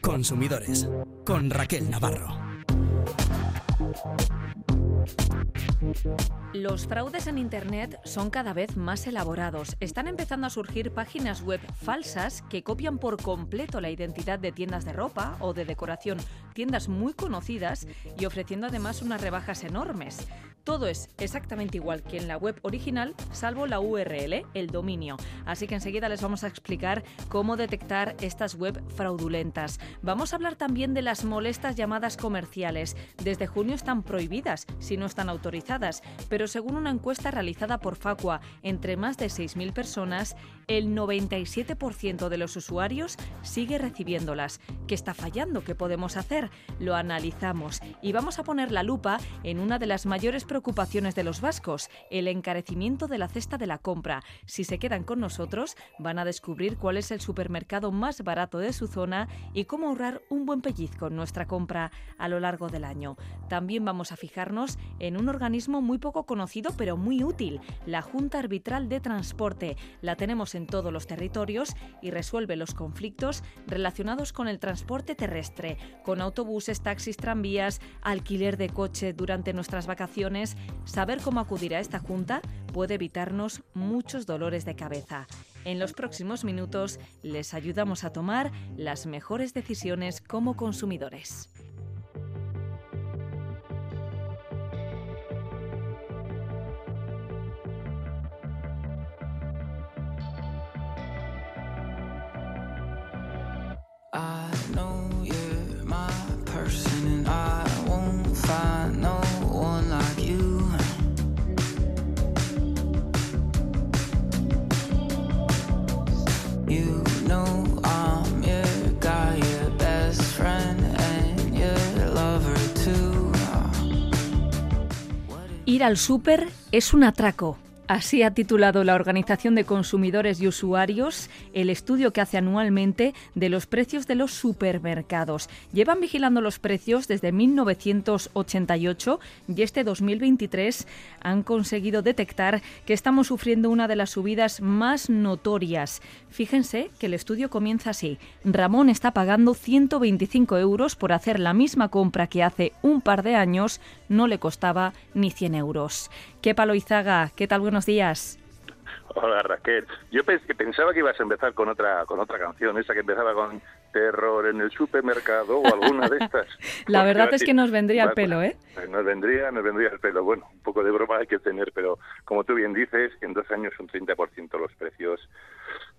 Consumidores con Raquel Navarro. Los fraudes en Internet son cada vez más elaborados. Están empezando a surgir páginas web falsas que copian por completo la identidad de tiendas de ropa o de decoración, tiendas muy conocidas y ofreciendo además unas rebajas enormes. Todo es exactamente igual que en la web original, salvo la URL, el dominio. Así que enseguida les vamos a explicar cómo detectar estas web fraudulentas. Vamos a hablar también de las molestas llamadas comerciales. Desde junio están prohibidas si no están autorizadas, pero según una encuesta realizada por Facua entre más de 6.000 personas, el 97% de los usuarios sigue recibiéndolas. ¿Qué está fallando? ¿Qué podemos hacer? Lo analizamos y vamos a poner la lupa en una de las mayores preocupaciones de los vascos, el encarecimiento de la cesta de la compra. Si se quedan con nosotros, van a descubrir cuál es el supermercado más barato de su zona y cómo ahorrar un buen pellizco en nuestra compra a lo largo del año. También vamos a fijarnos en un organismo muy poco conocido pero muy útil, la Junta Arbitral de Transporte. La tenemos en todos los territorios y resuelve los conflictos relacionados con el transporte terrestre, con autobuses, taxis, tranvías, alquiler de coche durante nuestras vacaciones saber cómo acudir a esta junta puede evitarnos muchos dolores de cabeza. En los próximos minutos les ayudamos a tomar las mejores decisiones como consumidores. Ir al súper es un atraco. Así ha titulado la Organización de Consumidores y Usuarios el estudio que hace anualmente de los precios de los supermercados. Llevan vigilando los precios desde 1988 y este 2023 han conseguido detectar que estamos sufriendo una de las subidas más notorias. Fíjense que el estudio comienza así. Ramón está pagando 125 euros por hacer la misma compra que hace un par de años no le costaba ni 100 euros. ¿Qué palo Izaga? ¿Qué tal? Buenos días. Hola Raquel. Yo pensaba que ibas a empezar con otra con otra canción, esa que empezaba con terror en el supermercado o alguna de estas. La verdad es que nos vendría el pelo, ¿eh? Nos vendría, nos vendría el pelo. Bueno, un poco de broma hay que tener, pero como tú bien dices, en dos años un 30% los precios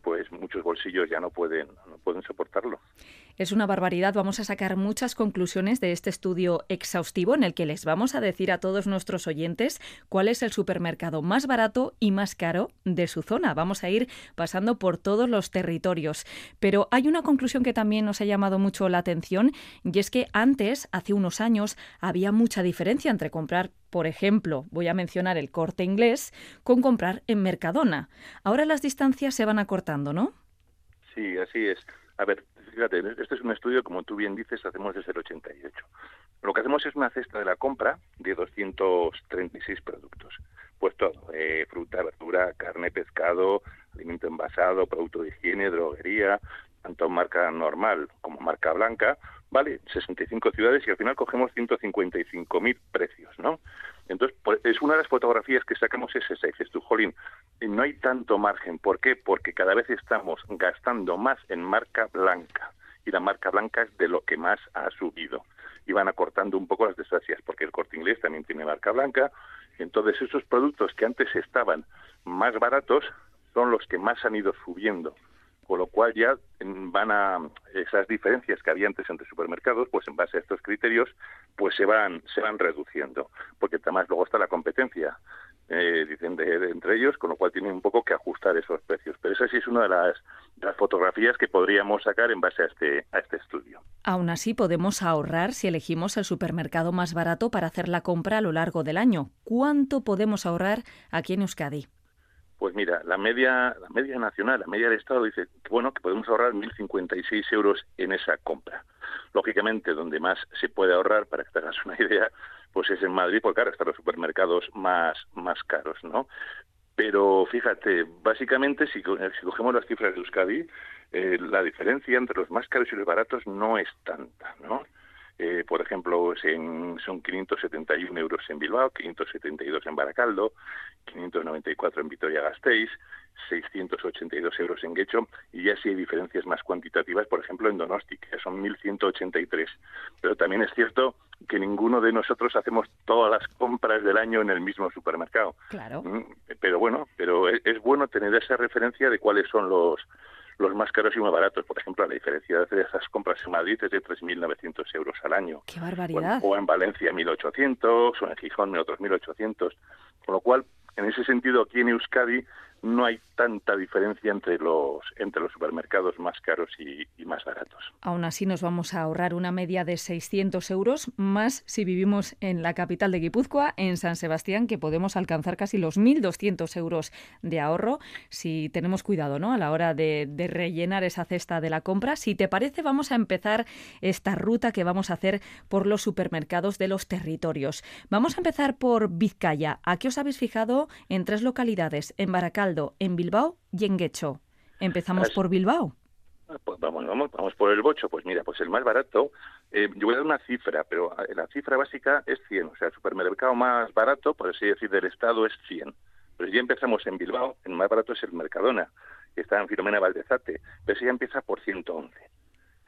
pues muchos bolsillos ya no pueden, no pueden soportarlo. Es una barbaridad. Vamos a sacar muchas conclusiones de este estudio exhaustivo en el que les vamos a decir a todos nuestros oyentes cuál es el supermercado más barato y más caro de su zona. Vamos a ir pasando por todos los territorios. Pero hay una conclusión que también nos ha llamado mucho la atención y es que antes, hace unos años, había mucha diferencia entre comprar por ejemplo, voy a mencionar el corte inglés, con comprar en Mercadona. Ahora las distancias se van acortando, ¿no? Sí, así es. A ver, fíjate, este es un estudio, como tú bien dices, hacemos desde el 88. Lo que hacemos es una cesta de la compra de 236 productos. Pues todo, eh, fruta, verdura, carne, pescado, alimento envasado, producto de higiene, droguería, tanto marca normal como marca blanca, ¿vale? 65 ciudades y al final cogemos 155.000 precios, ¿no? Entonces, pues, es una de las fotografías que sacamos es esa. Dices tú, Jolín, no hay tanto margen. ¿Por qué? Porque cada vez estamos gastando más en marca blanca. Y la marca blanca es de lo que más ha subido. Y van acortando un poco las distancias, porque el corte inglés también tiene marca blanca. Entonces, esos productos que antes estaban más baratos son los que más han ido subiendo con lo cual ya van a esas diferencias que había antes entre supermercados, pues en base a estos criterios, pues se van se van reduciendo, porque además luego está la competencia, eh, dicen de, entre ellos, con lo cual tienen un poco que ajustar esos precios. Pero esa sí es una de las, de las fotografías que podríamos sacar en base a este a este estudio. Aún así podemos ahorrar si elegimos el supermercado más barato para hacer la compra a lo largo del año. ¿Cuánto podemos ahorrar aquí en Euskadi? Pues mira, la media, la media nacional, la media del Estado dice que bueno que podemos ahorrar 1.056 euros en esa compra. Lógicamente, donde más se puede ahorrar, para que te hagas una idea, pues es en Madrid, porque claro, están los supermercados más, más caros, ¿no? Pero fíjate, básicamente si, cogemos las cifras de Euskadi, eh, la diferencia entre los más caros y los baratos no es tanta, ¿no? Eh, por ejemplo, son 571 euros en Bilbao, 572 en Baracaldo, 594 en Vitoria-Gasteiz, 682 euros en Guecho y ya sí hay diferencias más cuantitativas, por ejemplo, en Donosti, que son 1.183. Pero también es cierto que ninguno de nosotros hacemos todas las compras del año en el mismo supermercado. Claro. Mm, pero bueno, pero es bueno tener esa referencia de cuáles son los los más caros y más baratos. Por ejemplo, la diferencia de esas compras en Madrid es de 3.900 euros al año. ¡Qué barbaridad! O, en Valencia 1.800, o en Gijón otros 1.800. Con lo cual, en ese sentido, aquí en Euskadi no hay tanta diferencia entre los entre los supermercados más caros y, más baratos. Aún así nos vamos a ahorrar una media de 600 euros más si vivimos en la capital de Guipúzcoa, en San Sebastián, que podemos alcanzar casi los 1.200 euros de ahorro si tenemos cuidado ¿no? a la hora de, de rellenar esa cesta de la compra. Si te parece, vamos a empezar esta ruta que vamos a hacer por los supermercados de los territorios. Vamos a empezar por Vizcaya. ¿A qué os habéis fijado en tres localidades? En Baracal en Bilbao y en Guecho. Empezamos por Bilbao. Ah, pues vamos, vamos, vamos por el bocho. Pues mira, pues el más barato, eh, yo voy a dar una cifra, pero ah, la cifra básica es 100. O sea, el supermercado más barato, por así decir, del Estado es 100. Pero si ya empezamos en Bilbao, el más barato es el Mercadona, que está en Filomena Valdezate, pero si ya empieza por 111.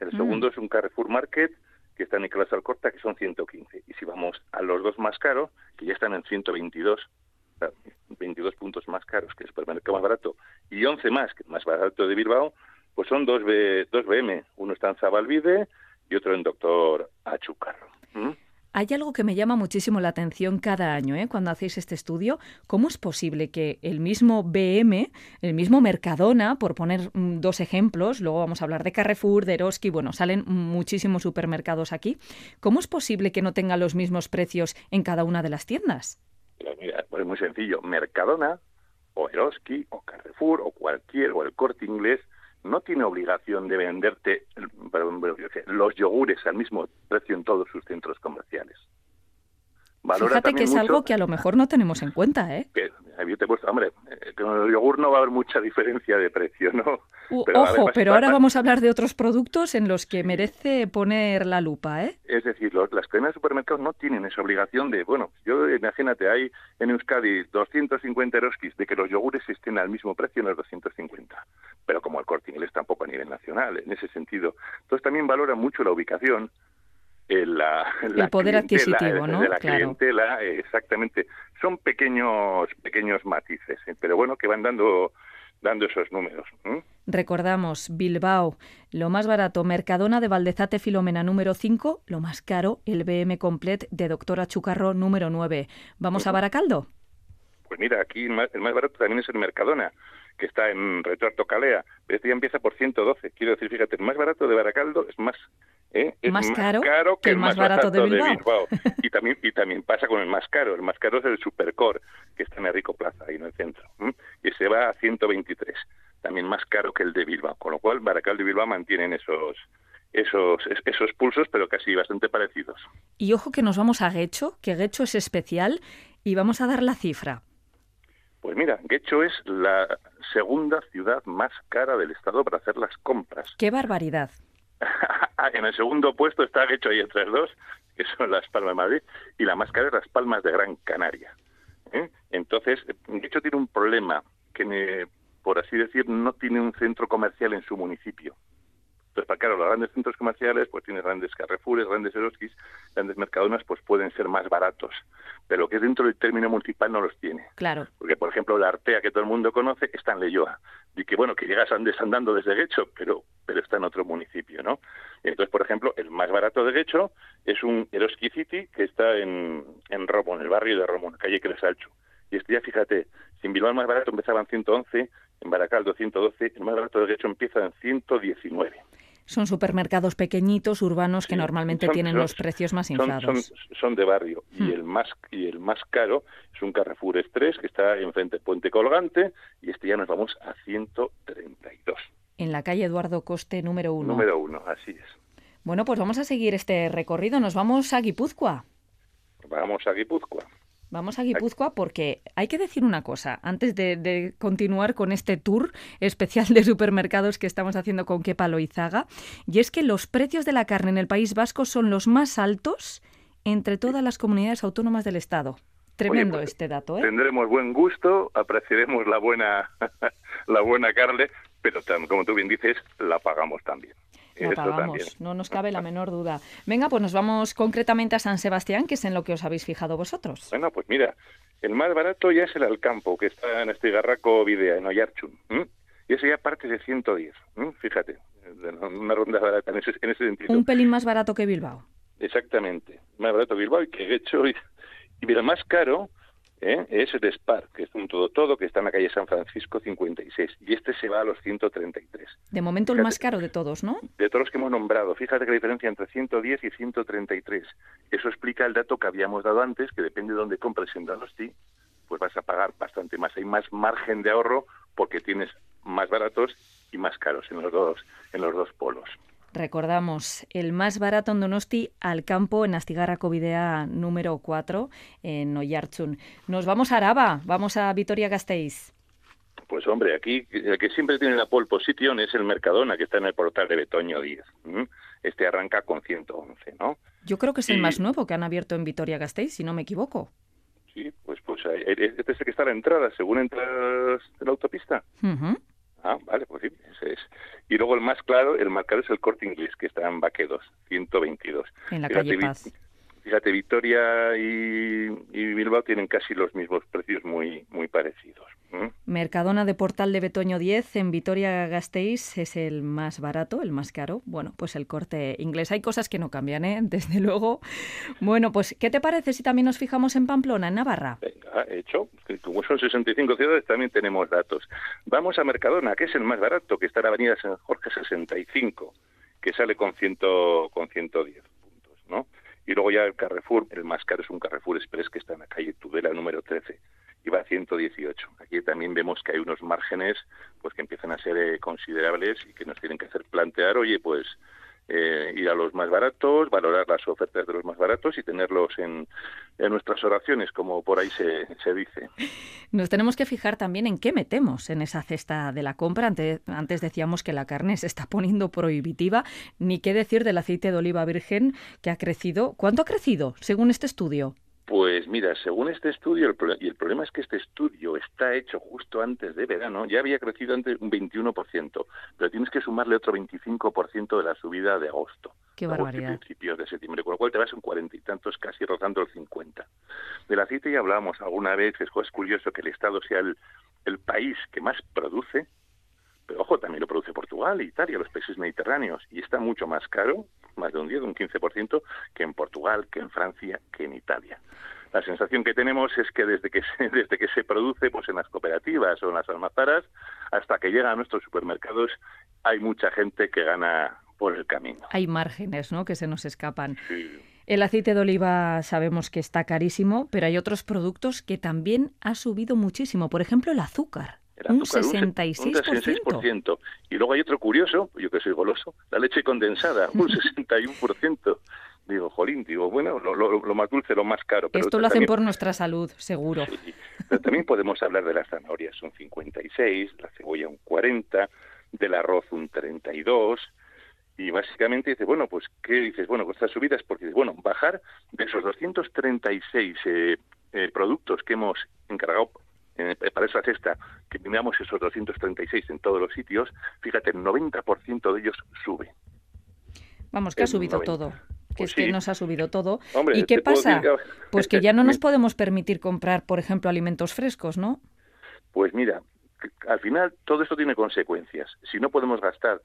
El mm. segundo es un Carrefour Market, que está en Nicolás Alcorta, que son 115. Y si vamos a los dos más caros, que ya están en 122, 22 puntos más caros que el supermercado más barato y 11 más, que más barato de Bilbao, pues son dos, B, dos BM. Uno está en Zabalvide y otro en Doctor Achucarro. ¿Mm? Hay algo que me llama muchísimo la atención cada año, ¿eh? cuando hacéis este estudio. ¿Cómo es posible que el mismo BM, el mismo Mercadona, por poner mm, dos ejemplos, luego vamos a hablar de Carrefour, de Eroski, bueno, salen muchísimos supermercados aquí. ¿Cómo es posible que no tenga los mismos precios en cada una de las tiendas? Mira, pues es muy sencillo. Mercadona, o Eroski, o Carrefour, o cualquier, o el corte inglés, no tiene obligación de venderte los yogures al mismo precio en todos sus centros comerciales. Fíjate que es algo que a lo mejor no tenemos en cuenta, ¿eh? Que, yo te he puesto, hombre, con el yogur no va a haber mucha diferencia de precio, ¿no? ojo, pero ahora vamos a hablar de otros productos en los que merece poner la lupa, ¿eh? Es decir, las cadenas de supermercados no tienen esa obligación de, bueno, yo imagínate, hay en Euskadi 250 eroskis de que los yogures estén al mismo precio en los 250, pero como el corte inglés tampoco a nivel nacional, en ese sentido. Entonces también valora mucho la ubicación, la, el poder adquisitivo, ¿no? De la clientela, exactamente. Son pequeños pequeños matices, ¿eh? pero bueno, que van dando dando esos números. Recordamos, Bilbao, lo más barato, Mercadona de Valdezate Filomena número 5, lo más caro, el BM Complet de Doctora Chucarro número 9. ¿Vamos a Baracaldo? Pues mira, aquí el más, barato también es el Mercadona, que está en Retorto Calea, pero este ya empieza por 112. Quiero decir, fíjate, el más barato de Baracaldo es más ¿eh? es más, caro, que, el más, barato, de Bilbao. y también y también pasa con el más caro. El más caro es el Supercore, que está en Rico Plaza, ahí en el centro. Y se va a 123. También más caro que el de Bilbao. Con lo cual, Baracaldo y Bilbao mantienen esos esos, esos pulsos, pero casi bastante parecidos. Y ojo que nos vamos a Guecho, que Guecho es especial, y vamos a dar la cifra. Pues mira, Guecho es la segunda ciudad más cara del Estado para hacer las compras. ¡Qué barbaridad! en el segundo puesto está hecho ahí entre dos, que son las Palmas de Madrid, y la más cara es las Palmas de Gran Canaria. ¿eh? Entonces, de hecho tiene un problema, que por así decir, no tiene un centro comercial en su municipio. Entonces, para claro, los grandes centros comerciales, pues tiene grandes Carrefours, grandes Eroskis, grandes Mercadonas, pues pueden ser más baratos. Pero lo que es dentro del término municipal no los tiene. Claro. Porque, por ejemplo, la Artea, que todo el mundo conoce, está en Leyoa. Y que, bueno, que llegas andando desde Guecho, pero, pero está en otro municipio, ¿no? Entonces, por ejemplo, el más barato de Guecho es un Eroski City que está en, en Romo, en el barrio de Romo, en la calle Cresalcho. Y este ya, fíjate, si en Bilbao el más barato empezaba en 111, en Baracaldo 112, el más barato de Guecho empieza en 119. Son supermercados pequeñitos, urbanos, que normalmente tienen los precios más inflados. Son, de barrio. Y, hmm. el más, y el más caro es un Carrefour Express que está enfrente de Puente Colgante y este ya nos vamos a 132. En la calle Eduardo Coste, número uno. Número uno, así es. Bueno, pues vamos a seguir este recorrido. Nos vamos a Guipúzcoa. Vamos a Guipúzcoa. Vamos a Guipúzcoa porque hay que decir una cosa, antes de, continuar con este tour especial de supermercados que estamos haciendo con Kepa Loizaga, y es que los precios de la carne en el País Vasco son los más altos entre todas las comunidades autónomas del Estado. Tremendo pues, este dato, ¿eh? Tendremos buen gusto, apreciaremos la buena, la buena carne, pero como tú bien dices, la pagamos también. Pagamos, no nos cabe la menor duda. Venga, pues nos vamos concretamente a San Sebastián, que es en lo que os habéis fijado vosotros. Bueno, pues mira, el más barato ya es el Alcampo, que está en este Garraco Videa, en Oyarchun. Y ese ya parte de 110, fíjate, una ronda barata en ese, en ese sentido. Un pelín más barato que Bilbao. Exactamente, más barato que Bilbao y que hecho, y, y mira, más caro ¿eh? es el Spar, que es un todo todo, que está en la calle San Francisco 56, y este se va a los 133. De momento el más caro de todos, ¿no? De todos los que hemos nombrado. Fíjate que la diferencia entre 110 y 133. Eso explica el dato que habíamos dado antes, que depende de dónde compres en Donosti, pues vas a pagar bastante más. Hay más margen de ahorro porque tienes más baratos y más caros en los dos, en los dos polos. Recordamos, el más barato en Donosti al campo en Astigarra Covidea número 4 en Oyarchun. Nos vamos a Araba, vamos a Vitoria Gasteiz. Pues hombre, aquí el que siempre tiene la pole position es el Mercadona, que está en el portal de Betoño 10. Este arranca con 111, ¿no? Yo creo que es el más nuevo que han abierto en Vitoria Gasteiz, si no me equivoco. Sí, pues, pues este es el que está a la entrada, según entras de la autopista. Ah, vale, pues sí, ese es. Y luego el más claro, el más claro es el corte inglés, que está en Baquedos, 122. En la calle Paz. Fíjate, Victoria y, Bilbao tienen casi los mismos precios muy, muy parecidos. Mercadona de Portal de Betoño 10 en Vitoria-Gasteiz es el más barato, el más caro. Bueno, pues el corte inglés. Hay cosas que no cambian, ¿eh? Desde luego. Bueno, pues ¿qué te parece si también nos fijamos en Pamplona, en Navarra? Venga, hecho. Como son 65 ciudades, también tenemos datos. Vamos a Mercadona, que es el más barato, que está en la Avenida San Jorge 65, que sale con, ciento, con 110 puntos, ¿no? Y luego ya el Carrefour, el más caro es un Carrefour Express que está en la calle Tudela número 13 y va a 118. Aquí también vemos que hay unos márgenes pues que empiezan a ser eh, considerables y que nos tienen que hacer plantear, oye, pues eh, ir a los más baratos, valorar las ofertas de los más baratos y tenerlos en, nuestras oraciones, como por ahí se, se, dice. Nos tenemos que fijar también en qué metemos en esa cesta de la compra. Antes, antes decíamos que la carne se está poniendo prohibitiva, ni qué decir del aceite de oliva virgen que ha crecido. ¿Cuánto ha crecido según este estudio? Pues mira, según este estudio, y el problema es que este estudio está hecho justo antes de verano, ya había crecido antes un 21%, pero tienes que sumarle otro 25% de la subida de agosto. Qué barbaridad. principios de septiembre, con lo cual te vas en cuarenta y tantos, casi rozando el 50. Del aceite ya hablábamos alguna vez, es, curioso que el Estado sea el, el país que más produce, pero ojo, también lo produce Portugal, Italia, los países mediterráneos, y está mucho más caro, más de un 10, un 15%, que en Portugal, que en Francia, que en Italia. La sensación que tenemos es que desde que se, desde que se produce pues en las cooperativas o en las almazaras hasta que llega a nuestros supermercados hay mucha gente que gana por el camino. Hay márgenes, ¿no? Que se nos escapan. El aceite de oliva sabemos que está carísimo, pero hay otros productos que también ha subido muchísimo. Por ejemplo, el azúcar un 66%. Y luego hay otro curioso, yo que soy goloso, la leche condensada, un 61%. Digo, jolín, digo, bueno, lo, más dulce, lo más caro. Pero Esto lo hacen por nuestra salud, seguro. pero también podemos hablar de las zanahorias, un 56, la cebolla un 40, del arroz un 32, y básicamente dice, bueno, pues, ¿qué dices? Bueno, pues estas subidas, porque, bueno, bajar de esos 236 eh, eh, productos que hemos encargado para esa cesta, que miramos esos 236 en todos los sitios, fíjate, el 90% de ellos sube. Vamos, que ha subido todo. Que pues es que nos ha subido todo. ¿Y qué pasa? Pues que ya no nos podemos permitir comprar, por ejemplo, alimentos frescos, ¿no? Pues mira, al final todo esto tiene consecuencias. Si no podemos gastar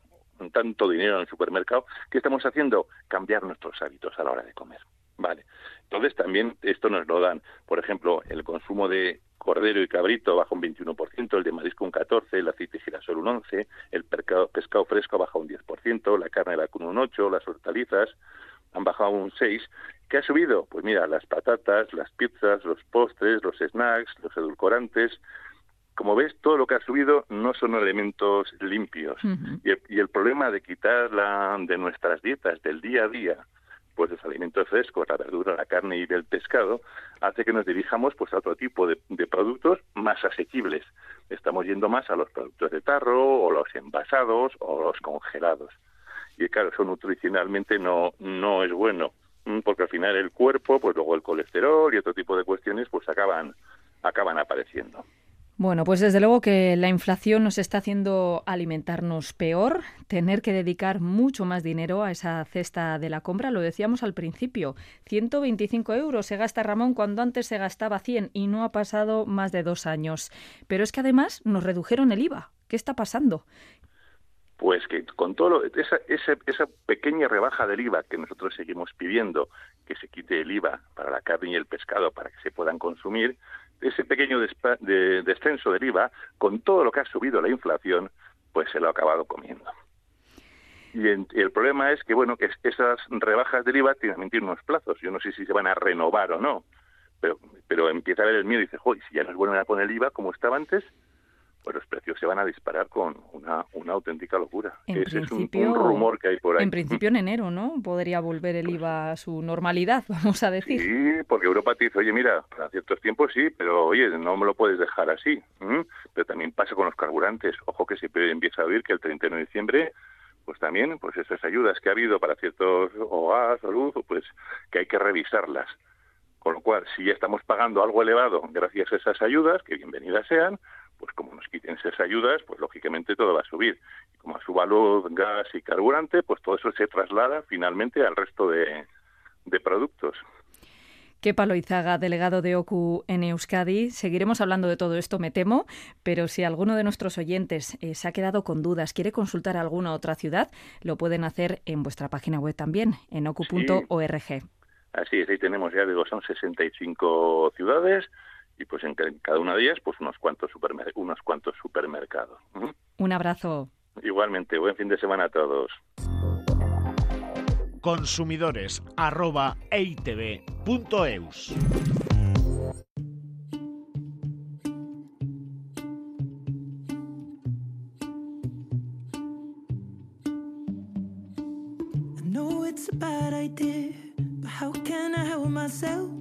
tanto dinero en el supermercado, ¿qué estamos haciendo? Cambiar nuestros hábitos a la hora de comer. Vale. Entonces también esto nos lo dan, por ejemplo, el consumo de cordero y cabrito baja un 21%, el de marisco un 14%, el aceite de girasol un 11%, el pescado, fresco baja un 10%, la carne de vacuna un 8%, las hortalizas han bajado un 6%. ¿Qué ha subido? Pues mira, las patatas, las pizzas, los postres, los snacks, los edulcorantes. Como ves, todo lo que ha subido no son elementos limpios. y, el, y, el, problema de quitar la, de nuestras dietas del día a día pues los alimentos frescos, la verdura, la carne y el pescado, hace que nos dirijamos pues a otro tipo de, productos más asequibles. Estamos yendo más a los productos de tarro o los envasados o los congelados. Y claro, eso nutricionalmente no, no es bueno, porque al final el cuerpo, pues luego el colesterol y otro tipo de cuestiones, pues acaban, acaban apareciendo. Bueno, pues desde luego que la inflación nos está haciendo alimentarnos peor, tener que dedicar mucho más dinero a esa cesta de la compra, lo decíamos al principio, 125 euros se gasta Ramón cuando antes se gastaba 100 y no ha pasado más de dos años. Pero es que además nos redujeron el IVA. ¿Qué está pasando? Pues que con todo esa, esa, esa pequeña rebaja del IVA que nosotros seguimos pidiendo, que se quite el IVA para la carne y el pescado para que se puedan consumir, ese pequeño descenso del IVA, con todo lo que ha subido la inflación, pues se lo ha acabado comiendo. Y, el problema es que, bueno, que esas rebajas del IVA tienen, tienen unos plazos. Yo no sé si se van a renovar o no, pero, pero empieza a haber el miedo y dice, joder, si ya no es bueno a poner el IVA como estaba antes, pues los precios se van a disparar con una, una auténtica locura. Ese es un, rumor que hay por ahí. En principio en enero, ¿no? Podría volver el IVA a su normalidad, vamos a decir. Sí, porque Europa te dice, oye, mira, para ciertos tiempos sí, pero oye, no me lo puedes dejar así. Pero también pasa con los carburantes. Ojo que se empieza a oír que el 31 de diciembre pues también pues esas ayudas que ha habido para ciertos hogares o luz, pues que hay que revisarlas. Con lo cual, si ya estamos pagando algo elevado gracias a esas ayudas, que bienvenidas sean, pues como nos quiten esas ayudas, pues lógicamente todo va a subir. Y como a su valor gas y carburante, pues todo eso se traslada finalmente al resto de, productos. Qué Izaga, delegado de OCU en Euskadi. Seguiremos hablando de todo esto, me temo, pero si alguno de nuestros oyentes eh, se ha quedado con dudas, quiere consultar alguna otra ciudad, lo pueden hacer en vuestra página web también, en ocu.org. así es, ahí tenemos ya, digo, son 65 ciudades y pues en cada una de ellas pues unos cuantos unos cuantos supermercados. Un abrazo. Igualmente, buen fin de semana a todos. Consumidores arroba it's a bad idea, but how can I help myself?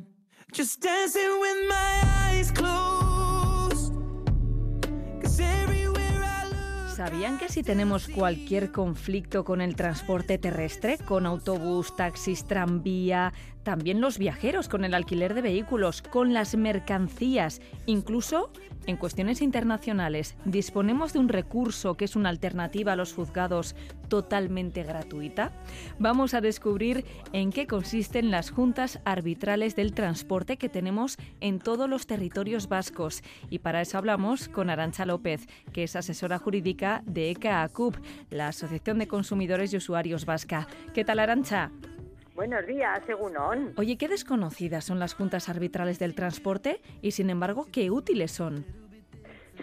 just dancing with my eyes closed. ¿Sabían que si tenemos cualquier conflicto con el transporte terrestre, con autobús, taxis, tranvía, también los viajeros con el alquiler de vehículos, con las mercancías, incluso en cuestiones internacionales, disponemos de un recurso que es una alternativa a los juzgados totalmente gratuita. Vamos a descubrir en qué consisten las juntas arbitrales del transporte que tenemos en todos los territorios vascos. Y para eso hablamos con Arancha López, que es asesora jurídica de ECA ACUP, la Asociación de Consumidores y Usuarios Vasca. ¿Qué tal, Arancha? Buenos días, según Oye, qué desconocidas son las juntas arbitrales del transporte y, sin embargo, qué útiles son.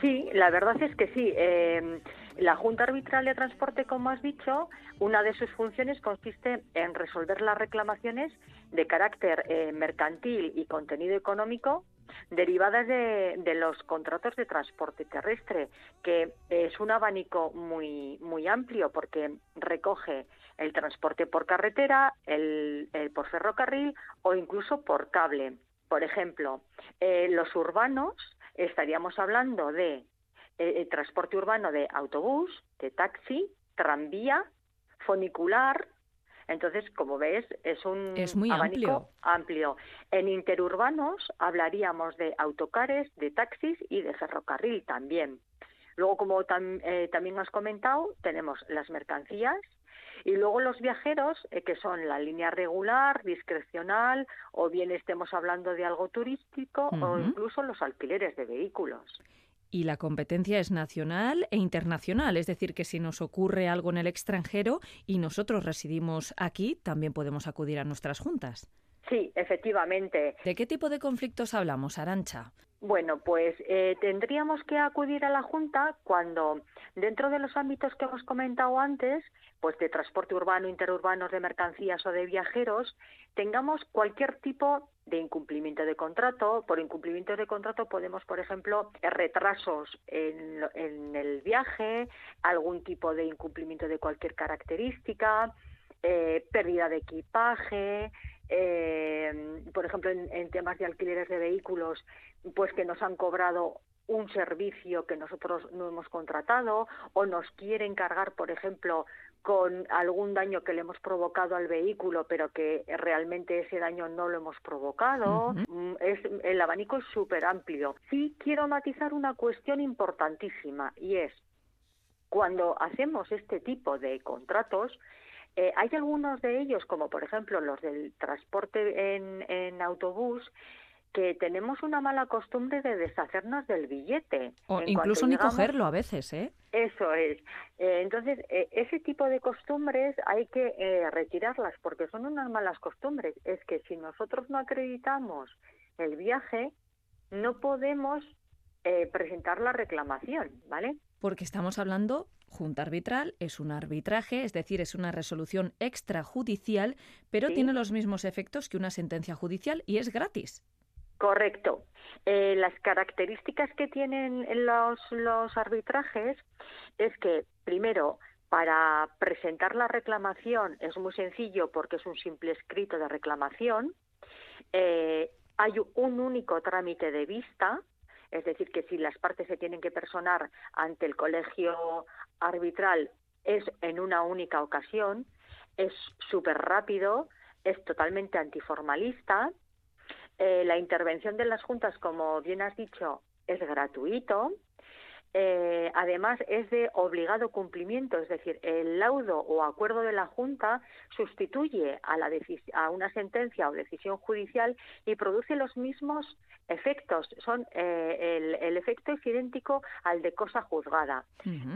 Sí, la verdad es que sí. Eh, la Junta Arbitral de Transporte, como has dicho, una de sus funciones consiste en resolver las reclamaciones de carácter eh, mercantil y contenido económico derivadas de, los contratos de transporte terrestre, que es un abanico muy, muy amplio porque recoge el transporte por carretera, el, por ferrocarril o incluso por cable. Por ejemplo, eh, los urbanos estaríamos hablando de eh, transporte urbano de autobús, de taxi, tranvía, funicular. Entonces, como ves, es un muy abanico amplio. En interurbanos hablaríamos de autocares, de taxis y de ferrocarril también. Luego, como eh, también has comentado, tenemos las mercancías, y luego los viajeros, eh, que son la línea regular, discrecional, o bien estemos hablando de algo turístico, o incluso los alquileres de vehículos. Y la competencia es nacional e internacional, es decir, que si nos ocurre algo en el extranjero y nosotros residimos aquí, también podemos acudir a nuestras juntas. Sí, efectivamente. ¿De qué tipo de conflictos hablamos, Arancha? Bueno, pues eh, tendríamos que acudir a la Junta cuando, dentro de los ámbitos que hemos comentado antes, pues de transporte urbano, interurbano, de mercancías o de viajeros, tengamos cualquier tipo de incumplimiento de contrato. Por incumplimiento de contrato podemos, por ejemplo, retrasos en, en el viaje, algún tipo de incumplimiento de cualquier característica, eh, pérdida de equipaje, eh, por ejemplo, en, temas de alquileres de vehículos, pues que nos han cobrado un servicio que nosotros no hemos contratado o nos quieren cargar, por ejemplo, con algún daño que le hemos provocado al vehículo, pero que realmente ese daño no lo hemos provocado. Mm, es, el abanico es súper amplio. Sí quiero matizar una cuestión importantísima y es cuando hacemos este tipo de contratos, eh, hay algunos de ellos, como por ejemplo los del transporte en, autobús, que tenemos una mala costumbre de deshacernos del billete. O incluso ni cogerlo a veces, ¿eh? Eso es. Eh, entonces, eh, ese tipo de costumbres hay que retirarlas porque son unas malas costumbres. Es que si nosotros no acreditamos el viaje, no podemos presentar la reclamación, ¿vale? Porque estamos hablando Junta arbitral es un arbitraje, es decir, es una resolución extrajudicial, pero tiene los mismos efectos que una sentencia judicial y es gratis. Correcto. Eh, las características que tienen los, los arbitrajes es que, primero, para presentar la reclamación es muy sencillo porque es un simple escrito de reclamación. Eh, hay un único trámite de vista, es decir, que si las partes se tienen que personar ante el colegio arbitral es en una única ocasión, es súper rápido, es totalmente antiformalista. Eh, la intervención de las juntas, como bien has dicho, es gratuito. Eh, además es de obligado cumplimiento, es decir, el laudo o acuerdo de la Junta sustituye a, la a una sentencia o decisión judicial y produce los mismos efectos. Son eh, el, efecto es idéntico al de cosa juzgada.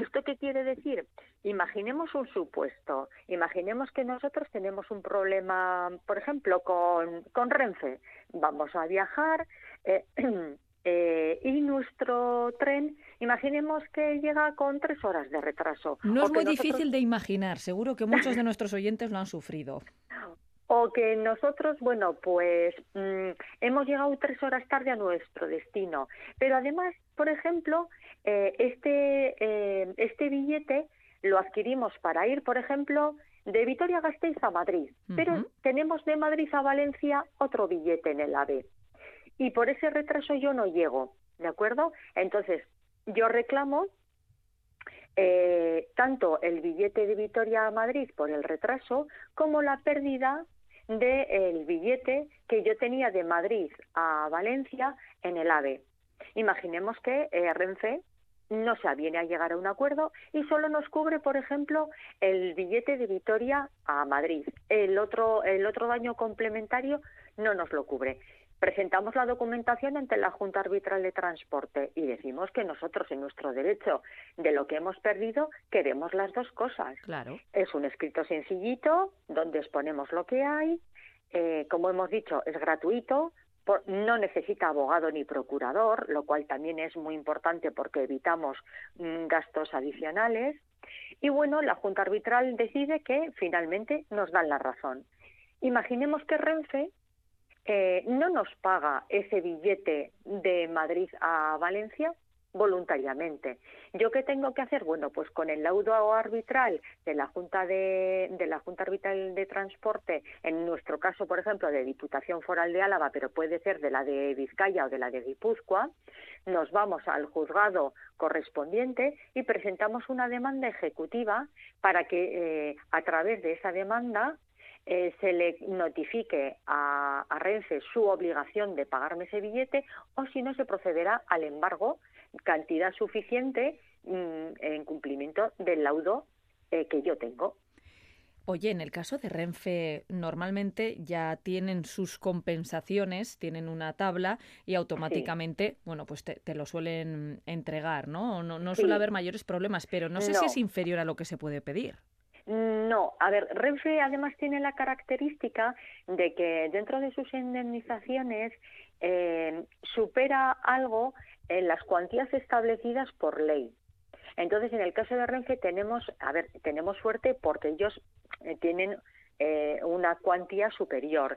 ¿Esto qué quiere decir? Imaginemos un supuesto. Imaginemos que nosotros tenemos un problema, por ejemplo, con, con Renfe. Vamos a viajar. Eh, Eh, y nuestro tren, imaginemos que llega con tres horas de retraso. No es muy difícil de imaginar, seguro que muchos de nuestros oyentes lo han sufrido. O que nosotros, bueno, pues mm, hemos llegado tres horas tarde a nuestro destino. Pero además, por ejemplo, eh, este, eh, este billete lo adquirimos para ir, por ejemplo, de Vitoria-Gasteiz a Madrid. Pero tenemos de Madrid a Valencia otro billete en el AVE y por ese retraso yo no llego, ¿de acuerdo? Entonces, yo reclamo eh, tanto el billete de Vitoria a Madrid por el retraso como la pérdida del billete que yo tenía de Madrid a Valencia en el AVE. Imaginemos que eh, Renfe no se aviene a llegar a un acuerdo y solo nos cubre, por ejemplo, el billete de Vitoria a Madrid. El otro, el otro daño complementario no nos lo cubre presentamos la documentación ante la Junta Arbitral de Transporte y decimos que nosotros en nuestro derecho de lo que hemos perdido queremos las dos cosas. Claro. Es un escrito sencillito donde exponemos lo que hay, eh, como hemos dicho, es gratuito, no necesita abogado ni procurador, lo cual también es muy importante porque evitamos mm, gastos adicionales. Y bueno, la Junta Arbitral decide que finalmente nos dan la razón. Imaginemos que Renfe eh, no nos paga ese billete de Madrid a Valencia voluntariamente. ¿Yo qué tengo que hacer? Bueno, pues con el laudo arbitral de la Junta de, de, la Junta Arbitral de Transporte, en nuestro caso, por ejemplo, de Diputación Foral de Álava, pero puede ser de la de Vizcaya o de la de Guipúzcoa, nos vamos al juzgado correspondiente y presentamos una demanda ejecutiva para que eh, a través de esa demanda eh, se le notifique a, Renfe su obligación de pagarme ese billete o si no se procederá al embargo cantidad suficiente mm, en cumplimiento del laudo eh, que yo tengo. Oye, en el caso de Renfe, normalmente ya tienen sus compensaciones, tienen una tabla y automáticamente, bueno, pues te, lo suelen entregar, ¿no? No, no suele haber mayores problemas, pero no sé si es inferior a lo que se puede pedir. No, a ver, Renfe además tiene la característica de que dentro de sus indemnizaciones eh, supera algo en las cuantías establecidas por ley. Entonces, en el caso de Renfe tenemos, a ver, tenemos suerte porque ellos eh, tienen eh, una cuantía superior.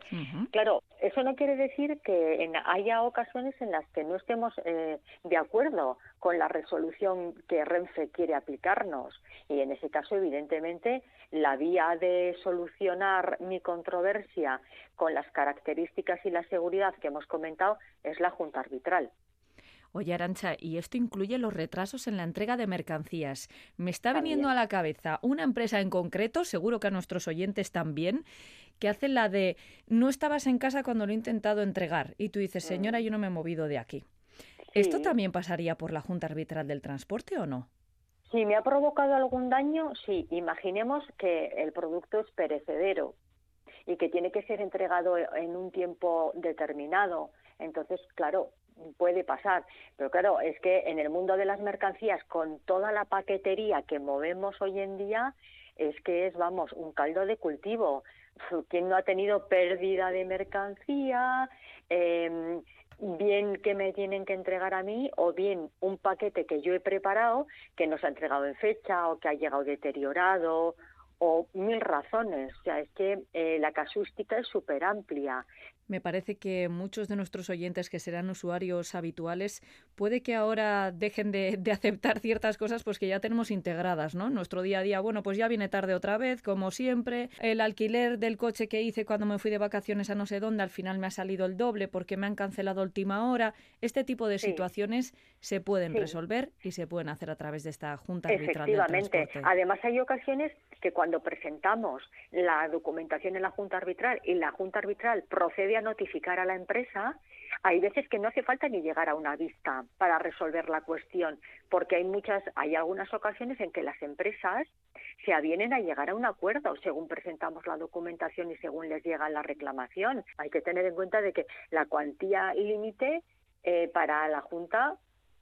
Claro, eso no quiere decir que haya ocasiones en las que no estemos eh, de acuerdo con la resolución que Renfe quiere aplicarnos. Y en ese caso, evidentemente, la vía de solucionar mi controversia con las características y la seguridad que hemos comentado es la Junta Arbitral. Oye, Arancha, y esto incluye los retrasos en la entrega de mercancías. Me está viniendo a la cabeza una empresa en concreto, seguro que a nuestros oyentes también, que hace la de no estabas en casa cuando lo he intentado entregar y tú dices, señora, mm. yo no me he movido de aquí. ¿Esto también pasaría por la Junta Arbitral del Transporte o no? Si me ha provocado algún daño, sí. Imaginemos que el producto es perecedero y que tiene que ser entregado en un tiempo determinado. Entonces, claro, puede pasar. Pero claro, es que en el mundo de las mercancías, con toda la paquetería que movemos hoy en día, es que es, vamos, un caldo de cultivo. ¿Quién no ha tenido pérdida de mercancía? Em, bien que me tienen que entregar a mí o bien un paquete que yo he preparado que no se ha entregado en fecha o que ha llegado deteriorado o mil razones. O sea, es que eh, la casuística es súper amplia. Me parece que muchos de nuestros oyentes que serán usuarios habituales puede que ahora dejen de, aceptar ciertas cosas pues que ya tenemos integradas, ¿no? Nuestro día a día, bueno, pues ya viene tarde otra vez, como siempre. El alquiler del coche que hice cuando me fui de vacaciones a no sé dónde, al final me ha salido el doble porque me han cancelado última hora. Este tipo de situaciones se pueden resolver y se pueden hacer a través de esta Junta Arbitral del Transporte. Además hay ocasiones que cuando presentamos la documentación en la Junta Arbitral y la Junta Arbitral procede a notificar a la empresa, hay veces que no hace falta ni llegar a una vista para resolver la cuestión, porque hay muchas, hay algunas ocasiones en que las empresas se avienen a llegar a un acuerdo según presentamos la documentación y según les llega la reclamación. Hay que tener en cuenta de que la cuantía límite eh, para la Junta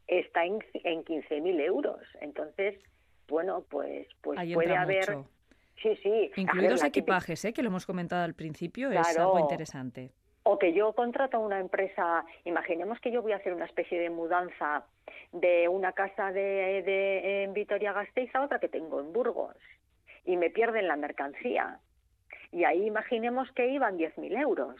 está en, en 15.000 euros. Entonces, bueno, pues, pues puede haber... Sí, sí. Incluidos equipajes, ¿eh? que lo hemos comentado al principio, es algo interesante. O que yo contrato a una empresa, imaginemos que yo voy a hacer una especie de mudanza de una casa de, de en Vitoria-Gasteiz a otra que tengo en Burgos y me pierden la mercancía. Y ahí imaginemos que iban 10.000 euros.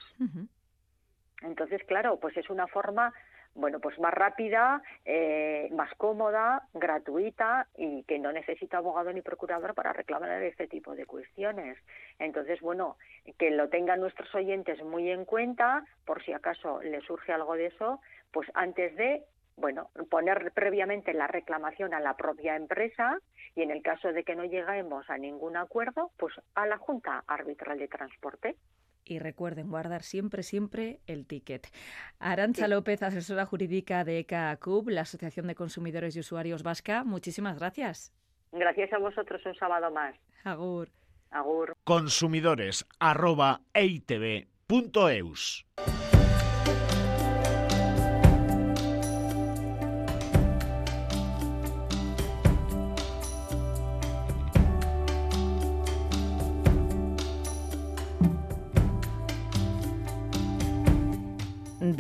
Entonces, claro, pues es una forma bueno, pues más rápida, eh, más cómoda, gratuita y que no necesita abogado ni procurador para reclamar este tipo de cuestiones. Entonces, bueno, que lo tengan nuestros oyentes muy en cuenta, por si acaso les surge algo de eso, pues antes de bueno, poner previamente la reclamación a la propia empresa y en el caso de que no lleguemos a ningún acuerdo, pues a la Junta Arbitral de Transporte y recuerden guardar siempre, siempre el ticket. Arancha López, asesora jurídica de ECACUB, la Asociación de Consumidores y Usuarios Vasca, muchísimas gracias. Gracias a vosotros un sábado más. Agur. Agur. Consumidores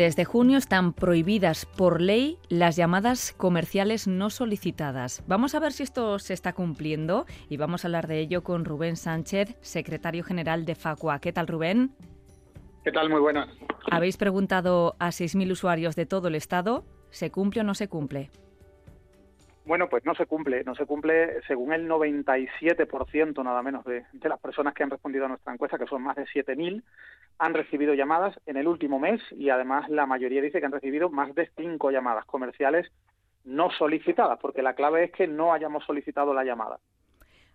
Desde junio están prohibidas por ley las llamadas comerciales no solicitadas. Vamos a ver si esto se está cumpliendo y vamos a hablar de ello con Rubén Sánchez, secretario general de Facua. ¿Qué tal, Rubén? ¿Qué tal? Muy buenas. Habéis preguntado a 6.000 usuarios de todo el Estado, ¿se cumple o no se cumple? Bueno, pues no se cumple, no se cumple según el 97% nada menos de, las personas que han respondido a nuestra encuesta, que son más de 7.000, han recibido llamadas en el último mes y además la mayoría dice que han recibido más de cinco llamadas comerciales no solicitadas, porque la clave es que no hayamos solicitado la llamada.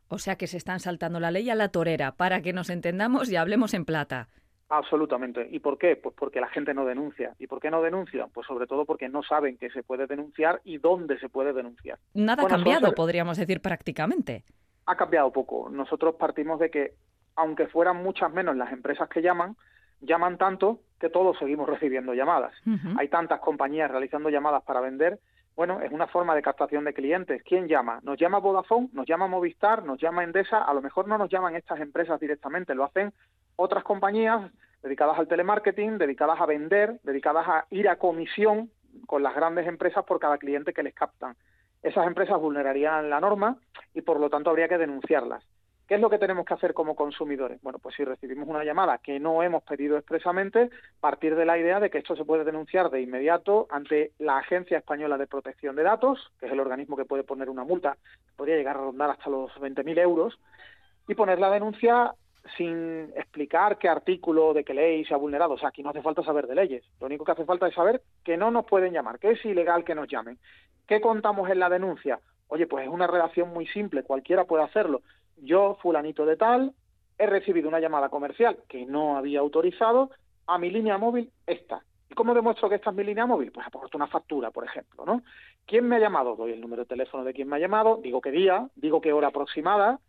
O sea que se están saltando la ley a la torera, para que nos entendamos y hablemos en plata. Absolutamente. ¿Y por qué? Pues porque la gente no denuncia. ¿Y por qué no denuncia? Pues sobre todo porque no saben que se puede denunciar y dónde se puede denunciar. Nada ha cambiado, podríamos decir prácticamente. Ha cambiado poco. Nosotros partimos de que aunque fueran muchas menos las empresas que llaman, llaman tanto que todos seguimos recibiendo llamadas. Hay tantas compañías realizando llamadas para vender. Bueno, es una forma de captación de clientes. ¿Quién llama? ¿Nos llama Vodafone? ¿Nos llama Movistar? ¿Nos llama Endesa? A lo mejor no nos llaman estas empresas directamente, lo hacen otras compañías dedicadas al telemarketing, dedicadas a vender, dedicadas a ir a comisión con las grandes empresas por cada cliente que les captan. Esas empresas vulnerarían la norma y por lo tanto habría que denunciarlas. ¿Qué es lo que tenemos que hacer como consumidores? Bueno, pues si recibimos una llamada que no hemos pedido expresamente, partir de la idea de que esto se puede denunciar de inmediato ante la Agencia Española de Protección de Datos, que es el organismo que puede poner una multa, podría llegar a rondar hasta los 20.000 euros, y poner la denuncia sin explicar qué artículo de qué ley se ha vulnerado. O sea, aquí no hace falta saber de leyes. Lo único que hace falta es saber que no nos pueden llamar, que es ilegal que nos llamen. ¿Qué contamos en la denuncia? Oye, pues es una redacción muy simple, cualquiera puede hacerlo. Yo, fulanito de tal, he recibido una llamada comercial que no había autorizado a mi línea móvil esta. ¿Y cómo demuestro que esta es mi línea móvil? Pues aporto una factura, por ejemplo, ¿no? ¿Quién me ha llamado? Doy el número de teléfono de quien me ha llamado, digo qué día, digo qué hora aproximada,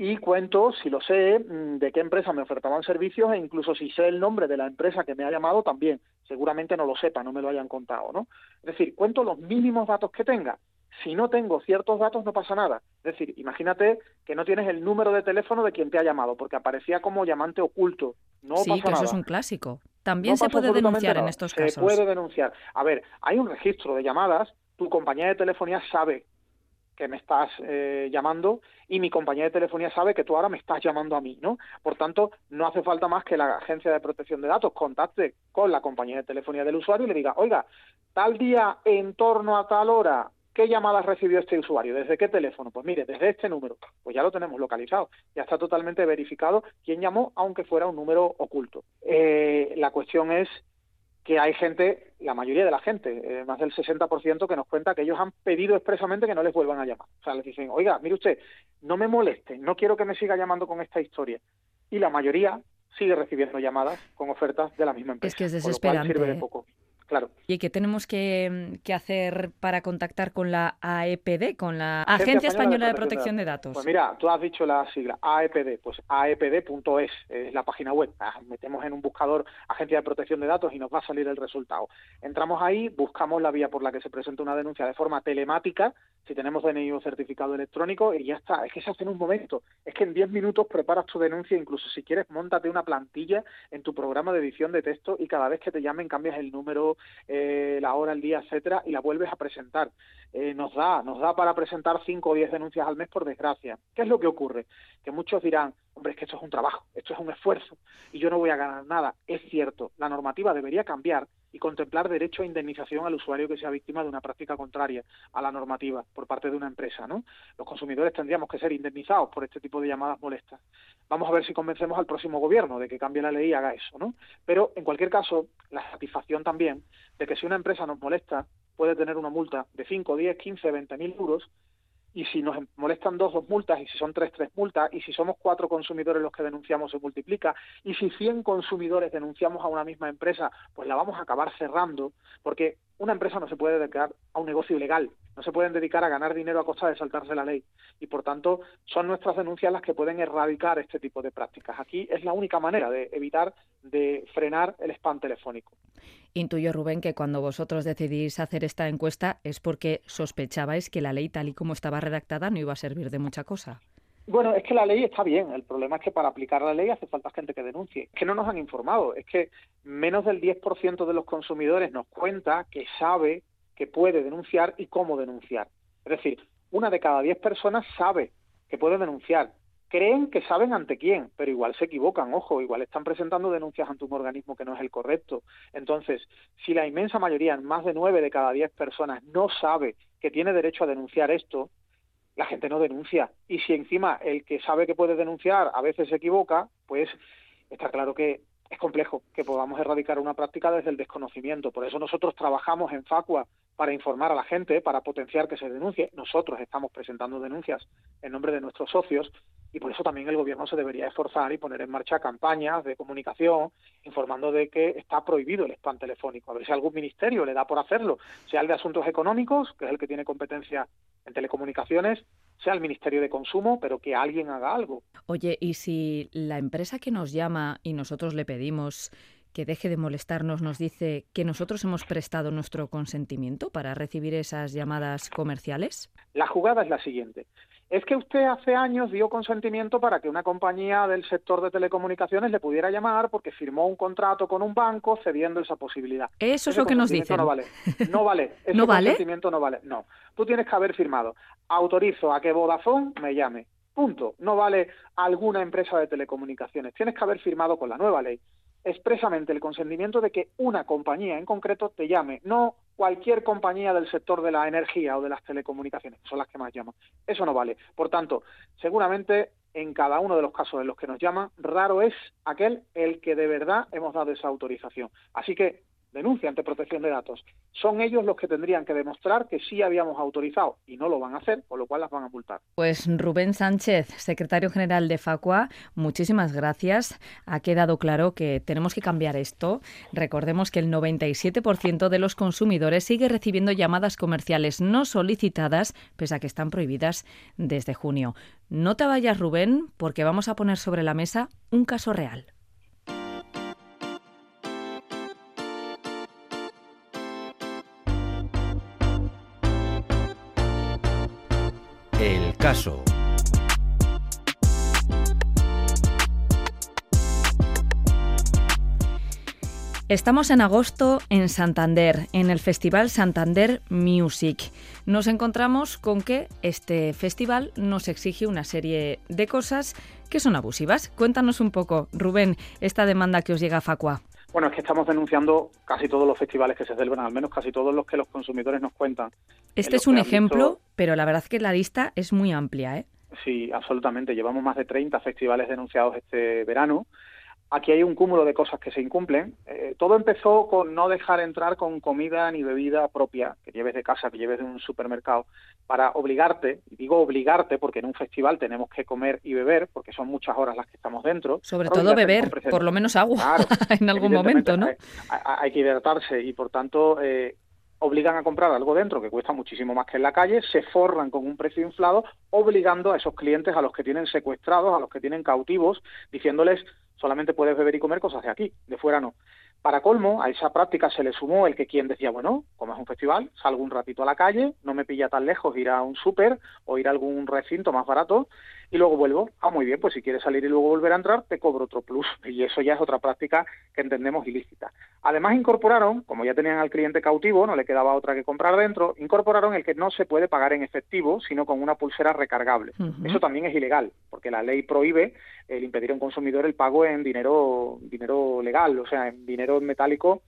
y cuento, si lo sé, mm, de qué empresa me ofertaban servicios e incluso si sé el nombre de la empresa que me ha llamado también. Seguramente no lo sepa, no me lo hayan contado, ¿no? Es decir, cuento los mínimos datos que tenga. Si no tengo ciertos datos no pasa nada. Es decir, imagínate que no tienes el número de teléfono de quien te ha llamado porque aparecía como llamante oculto. No sí, que eso es un clásico. También se puede denunciar en estos casos. Se puede denunciar. A ver, hay un registro de llamadas. Tu compañía de telefonía sabe que me estás eh, llamando y mi compañía de telefonía sabe que tú ahora me estás llamando a mí, ¿no? Por tanto, no hace falta más que la agencia de protección de datos contacte con la compañía de telefonía del usuario y le diga, oiga, tal día en torno a tal hora, ¿qué llamadas recibió este usuario? ¿Desde qué teléfono? Pues mire, desde este número. Pues ya lo tenemos localizado, ya está totalmente verificado quién llamó, aunque fuera un número oculto. Eh, la cuestión es que hay gente, la mayoría de la gente, eh, más del 60%, que nos cuenta que ellos han pedido expresamente que no les vuelvan a llamar. O sea, les dicen, oiga, mire usted, no me moleste, no quiero que me siga llamando con esta historia. Y la mayoría sigue recibiendo llamadas con ofertas de la misma empresa. Es que es desesperante. sirve de poco. Claro. ¿Y qué tenemos que, hacer para contactar con la AEPD, con la Agencia, Española de Protección, de, Datos? Pues mira, tú has dicho la sigla AEPD, pues aepd.es es la página web. Ah, metemos en un buscador Agencia de Protección de Datos y nos va a salir el resultado. Entramos ahí, buscamos la vía por la que se presenta una denuncia de forma telemática, si tenemos DNI o certificado electrónico, y ya está. Es que se hace en un momento. Es que en 10 minutos preparas tu denuncia, incluso si quieres, montate una plantilla en tu programa de edición de texto y cada vez que te llamen cambias el número, eh, la hora, el día, etcétera, y la vuelves a presentar. Eh, nos da, nos da para presentar cinco o diez denuncias al mes, por desgracia. ¿Qué es lo que ocurre? Que muchos dirán, hombre, es que esto es un trabajo, esto es un esfuerzo y yo no voy a ganar nada. Es cierto, la normativa debería cambiar y contemplar derecho a indemnización al usuario que sea víctima de una práctica contraria a la normativa por parte de una empresa, ¿no? Los consumidores tendríamos que ser indemnizados por este tipo de llamadas molestas. Vamos a ver si convencemos al próximo gobierno de que cambie la ley y haga eso, ¿no? Pero en cualquier caso, la satisfacción también de que si una empresa nos molesta, puede tener una multa de 5, 10, 15, 20 mil euros y si nos molestan dos, dos multas, y si son tres, tres multas, y si somos cuatro consumidores los que denunciamos, se multiplica, y si 100 consumidores denunciamos a una misma empresa, pues la vamos a acabar cerrando, porque una empresa no se puede dedicar a un negocio ilegal, no se pueden dedicar a ganar dinero a costa de saltarse la ley, y por tanto son nuestras denuncias las que pueden erradicar este tipo de prácticas. Aquí es la única manera de evitar, de frenar el spam telefónico. Intuyo, Rubén, que cuando vosotros decidís hacer esta encuesta es porque sospechabais que la ley tal y como estaba redactada no iba a servir de mucha cosa. Bueno, es que la ley está bien. El problema es que para aplicar la ley hace falta gente que denuncie. Es que no nos han informado. Es que menos del 10% de los consumidores nos cuenta que sabe que puede denunciar y cómo denunciar. Es decir, una de cada 10 personas sabe que puede denunciar creen que saben ante quién, pero igual se equivocan, ojo, igual están presentando denuncias ante un organismo que no es el correcto. Entonces, si la inmensa mayoría, más de nueve de cada diez personas, no sabe que tiene derecho a denunciar esto, la gente no denuncia. Y si encima el que sabe que puede denunciar a veces se equivoca, pues está claro que es complejo que podamos erradicar una práctica desde el desconocimiento. Por eso nosotros trabajamos en Facua para informar a la gente, para potenciar que se denuncie. Nosotros estamos presentando denuncias en nombre de nuestros socios y por eso también el gobierno se debería esforzar y poner en marcha campañas de comunicación informando de que está prohibido el spam telefónico. A ver si algún ministerio le da por hacerlo, sea el de Asuntos Económicos, que es el que tiene competencia en telecomunicaciones, sea el Ministerio de Consumo, pero que alguien haga algo. Oye, ¿y si la empresa que nos llama y nosotros le pedimos que deje de molestarnos nos dice que nosotros hemos prestado nuestro consentimiento para recibir esas llamadas comerciales? La jugada es la siguiente. Es que usted hace años dio consentimiento para que una compañía del sector de telecomunicaciones le pudiera llamar porque firmó un contrato con un banco cediendo esa posibilidad. Eso es lo que nos dicen. No vale. No vale. Ese ¿No vale? consentimiento no vale. No. Tú tienes que haber firmado. Autorizo a que Vodafone me llame. Punto. No vale alguna empresa de telecomunicaciones. Tienes que haber firmado con la nueva ley expresamente el consentimiento de que una compañía en concreto te llame, no cualquier compañía del sector de la energía o de las telecomunicaciones, son las que más llaman. Eso no vale. Por tanto, seguramente en cada uno de los casos en los que nos llaman, raro es aquel el que de verdad hemos dado esa autorización. Así que denuncia ante protección de datos. Son ellos los que tendrían que demostrar que sí habíamos autorizado y no lo van a hacer, con lo cual las van a multar. Pues Rubén Sánchez, secretario general de Facua, muchísimas gracias. Ha quedado claro que tenemos que cambiar esto. Recordemos que el 97% de los consumidores sigue recibiendo llamadas comerciales no solicitadas, pese a que están prohibidas desde junio. No te vayas, Rubén, porque vamos a poner sobre la mesa un caso real. Estamos en agosto en Santander, en el Festival Santander Music. Nos encontramos con que este festival nos exige una serie de cosas que son abusivas. Cuéntanos un poco, Rubén, esta demanda que os llega a Facua. Bueno, es que estamos denunciando casi todos los festivales que se celebran, al menos casi todos los que los consumidores nos cuentan. Este es un ejemplo, pero la verdad es que la lista es muy amplia, ¿eh? Sí, absolutamente. Llevamos más de 30 festivales denunciados este verano aquí hay un cúmulo de cosas que se incumplen. Eh, todo empezó con no dejar entrar con comida ni bebida propia que lleves de casa, que lleves de un supermercado, para obligarte, y digo obligarte porque en un festival tenemos que comer y beber, porque son muchas horas las que estamos dentro. Sobre todo beber, por lo menos agua en algún momento, ¿no? Hay, hay, que hidratarse y por tanto... Eh, obligan a comprar algo dentro que cuesta muchísimo más que en la calle, se forran con un precio inflado, obligando a esos clientes, a los que tienen secuestrados, a los que tienen cautivos, diciéndoles solamente puedes beber y comer cosas de aquí, de fuera no. Para colmo, a esa práctica se le sumó el que quien decía, bueno, como es un festival, salgo un ratito a la calle, no me pilla tan lejos ir a un súper o ir a algún recinto más barato y luego vuelvo. Ah, muy bien, pues si quieres salir y luego volver a entrar, te cobro otro plus. Y eso ya es otra práctica que entendemos ilícita. Además incorporaron, como ya tenían al cliente cautivo, no le quedaba otra que comprar dentro, incorporaron el que no se puede pagar en efectivo, sino con una pulsera recargable. Eso también es ilegal, porque la ley prohíbe el impedir a un consumidor el pago en dinero, dinero legal, o sea, en dinero metálico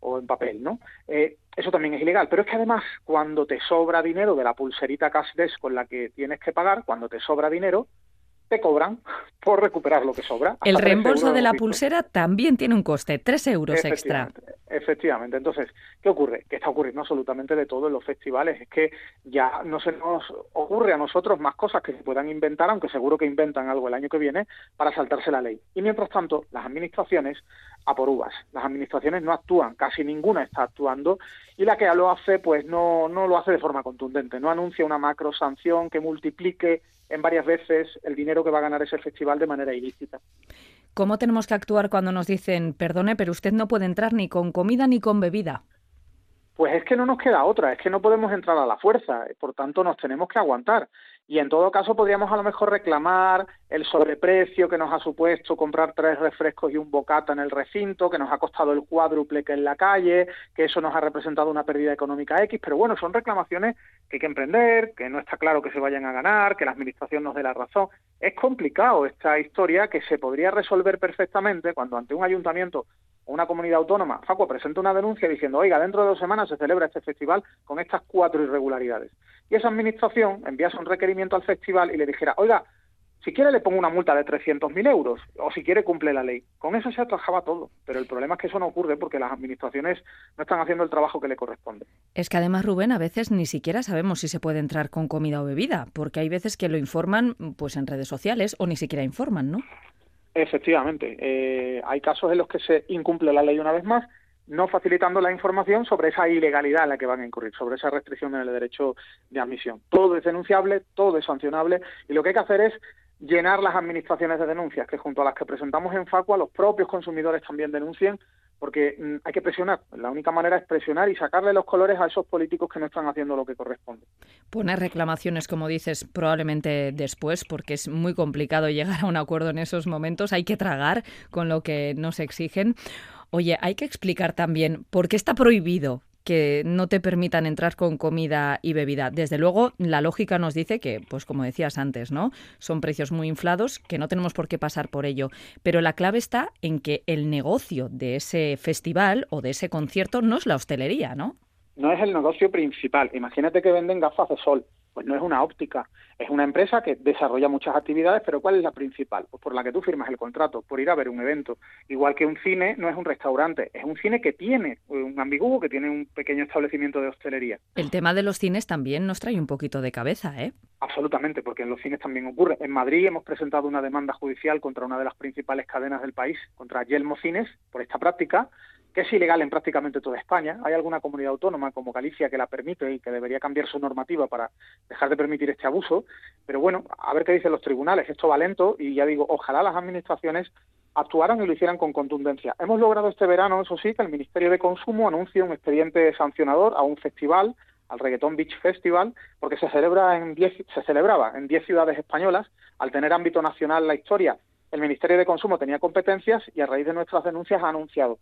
o en papel, ¿no? Eh, eso también es ilegal, pero es que además cuando te sobra dinero de la pulserita cashless con la que tienes que pagar, cuando te sobra dinero, te cobran por recuperar lo que sobra. El reembolso de la pulsera también tiene un coste, tres euros extra. Efectivamente. Entonces, ¿qué ocurre? Que está ocurriendo absolutamente de todo en los festivales. Es que ya no se nos ocurre a nosotros más cosas que se puedan inventar, aunque seguro que inventan algo el año que viene, para saltarse la ley. Y mientras tanto, las administraciones a por uvas. Las administraciones no actúan, casi ninguna está actuando, y la que lo hace, pues no, no lo hace de forma contundente. No anuncia una macro sanción que multiplique en varias veces el dinero que va a ganar ese festival de manera ilícita. ¿Cómo tenemos que actuar cuando nos dicen, perdone, pero usted no puede entrar ni con comida ni con bebida? Pues es que no nos queda otra, es que no podemos entrar a la fuerza, por tanto nos tenemos que aguantar. Y en todo caso podríamos a lo mejor reclamar el sobreprecio que nos ha supuesto comprar tres refrescos y un bocata en el recinto, que nos ha costado el cuádruple que en la calle, que eso nos ha representado una pérdida económica X, pero bueno, son reclamaciones que hay que emprender, que no está claro que se vayan a ganar, que la Administración nos dé la razón. Es complicado esta historia que se podría resolver perfectamente cuando ante un ayuntamiento una comunidad autónoma, Faco presenta una denuncia diciendo, oiga, dentro de dos semanas se celebra este festival con estas cuatro irregularidades. Y esa administración enviase un requerimiento al festival y le dijera, oiga, Si quiere le pongo una multa de 300.000 euros o si quiere cumple la ley. Con eso se atajaba todo, pero el problema es que eso no ocurre porque las administraciones no están haciendo el trabajo que le corresponde. Es que además, Rubén, a veces ni siquiera sabemos si se puede entrar con comida o bebida, porque hay veces que lo informan pues en redes sociales o ni siquiera informan, ¿no? Efectivamente, eh, hay casos en los que se incumple la ley una vez más, no facilitando la información sobre esa ilegalidad en la que van a incurrir, sobre esa restricción en el derecho de admisión. Todo es denunciable, todo es sancionable y lo que hay que hacer es llenar las administraciones de denuncias, que junto a las que presentamos en Facua, los propios consumidores también denuncien, porque mm, hay que presionar. La única manera es presionar y sacarle los colores a esos políticos que no están haciendo lo que corresponde. Poner reclamaciones, como dices, probablemente después, porque es muy complicado llegar a un acuerdo en esos momentos. Hay que tragar con lo que nos exigen. Oye, hay que explicar también por qué está prohibido que no te permitan entrar con comida y bebida. Desde luego, la lógica nos dice que, pues como decías antes, ¿no? Son precios muy inflados, que no tenemos por qué pasar por ello. Pero la clave está en que el negocio de ese festival o de ese concierto no es la hostelería, ¿no? No es el negocio principal. Imagínate que venden gafas de sol pues no es una óptica, es una empresa que desarrolla muchas actividades, pero ¿cuál es la principal? Pues por la que tú firmas el contrato, por ir a ver un evento. Igual que un cine no es un restaurante, es un cine que tiene un ambiguo, que tiene un pequeño establecimiento de hostelería. El tema de los cines también nos trae un poquito de cabeza, ¿eh? Absolutamente, porque en los cines también ocurre. En Madrid hemos presentado una demanda judicial contra una de las principales cadenas del país, contra Yelmo Cines, por esta práctica, que es ilegal en prácticamente toda España. Hay alguna comunidad autónoma como Galicia que la permite y que debería cambiar su normativa para dejar de permitir este abuso. Pero bueno, a ver qué dicen los tribunales. Esto va lento y ya digo, ojalá las administraciones actuaran y lo hicieran con contundencia. Hemos logrado este verano, eso sí, que el Ministerio de Consumo anuncie un expediente sancionador a un festival, al Reggaeton Beach Festival, porque se celebra en se celebraba en 10 ciudades españolas. Al tener ámbito nacional la historia, el Ministerio de Consumo tenía competencias y a raíz de nuestras denuncias ha anunciado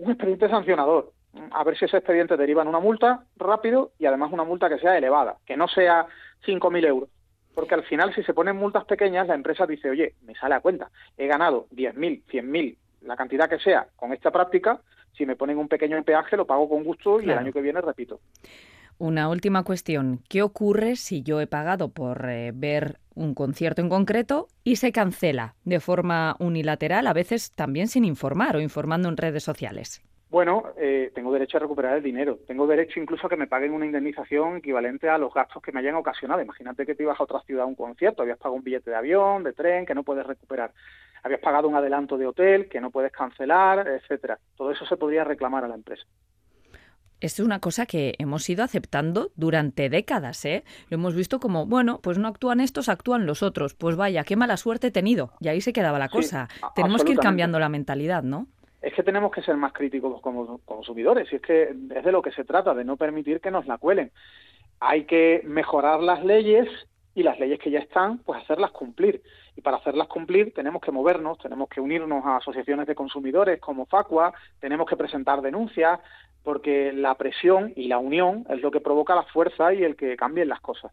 un expediente sancionador. A ver si ese expediente deriva en una multa rápido y además una multa que sea elevada, que no sea 5.000 euros. Porque al final, si se ponen multas pequeñas, la empresa dice, oye, me sale a cuenta, he ganado 10.000, 100.000, la cantidad que sea con esta práctica, si me ponen un pequeño peaje lo pago con gusto y el año que viene repito. Una última cuestión. ¿Qué ocurre si yo he pagado por eh, ver un concierto en concreto y se cancela de forma unilateral, a veces también sin informar o informando en redes sociales? Bueno, eh, tengo derecho a recuperar el dinero. Tengo derecho incluso a que me paguen una indemnización equivalente a los gastos que me hayan ocasionado. Imagínate que te ibas a otra ciudad a un concierto, habías pagado un billete de avión, de tren, que no puedes recuperar. Habías pagado un adelanto de hotel, que no puedes cancelar, etcétera. Todo eso se podría reclamar a la empresa es una cosa que hemos ido aceptando durante décadas, ¿eh? Lo hemos visto como, bueno, pues no actúan estos, actúan los otros. Pues vaya, qué mala suerte he tenido. Y ahí se quedaba la cosa. tenemos que ir cambiando la mentalidad, ¿no? Es que tenemos que ser más críticos como consumidores. Y es que es de lo que se trata, de no permitir que nos la cuelen. Hay que mejorar las leyes y las leyes que ya están, pues hacerlas cumplir. Y para hacerlas cumplir tenemos que movernos, tenemos que unirnos a asociaciones de consumidores como Facua, tenemos que presentar denuncias, porque la presión y la unión es lo que provoca la fuerza y el que cambien las cosas.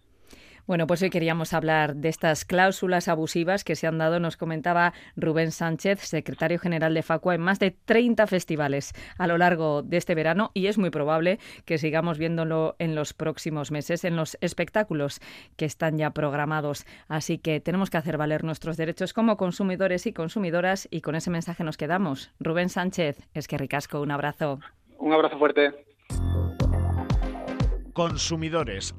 Bueno, pues hoy queríamos hablar de estas cláusulas abusivas que se han dado, nos comentaba Rubén Sánchez, secretario general de Facua, en más de 30 festivales a lo largo de este verano y es muy probable que sigamos viéndolo en los próximos meses, en los espectáculos que están ya programados. Así que tenemos que hacer valer nuestros derechos como consumidores y consumidoras y con ese mensaje nos quedamos. Rubén Sánchez, es que ricasco, un abrazo. Un abrazo fuerte. Consumidores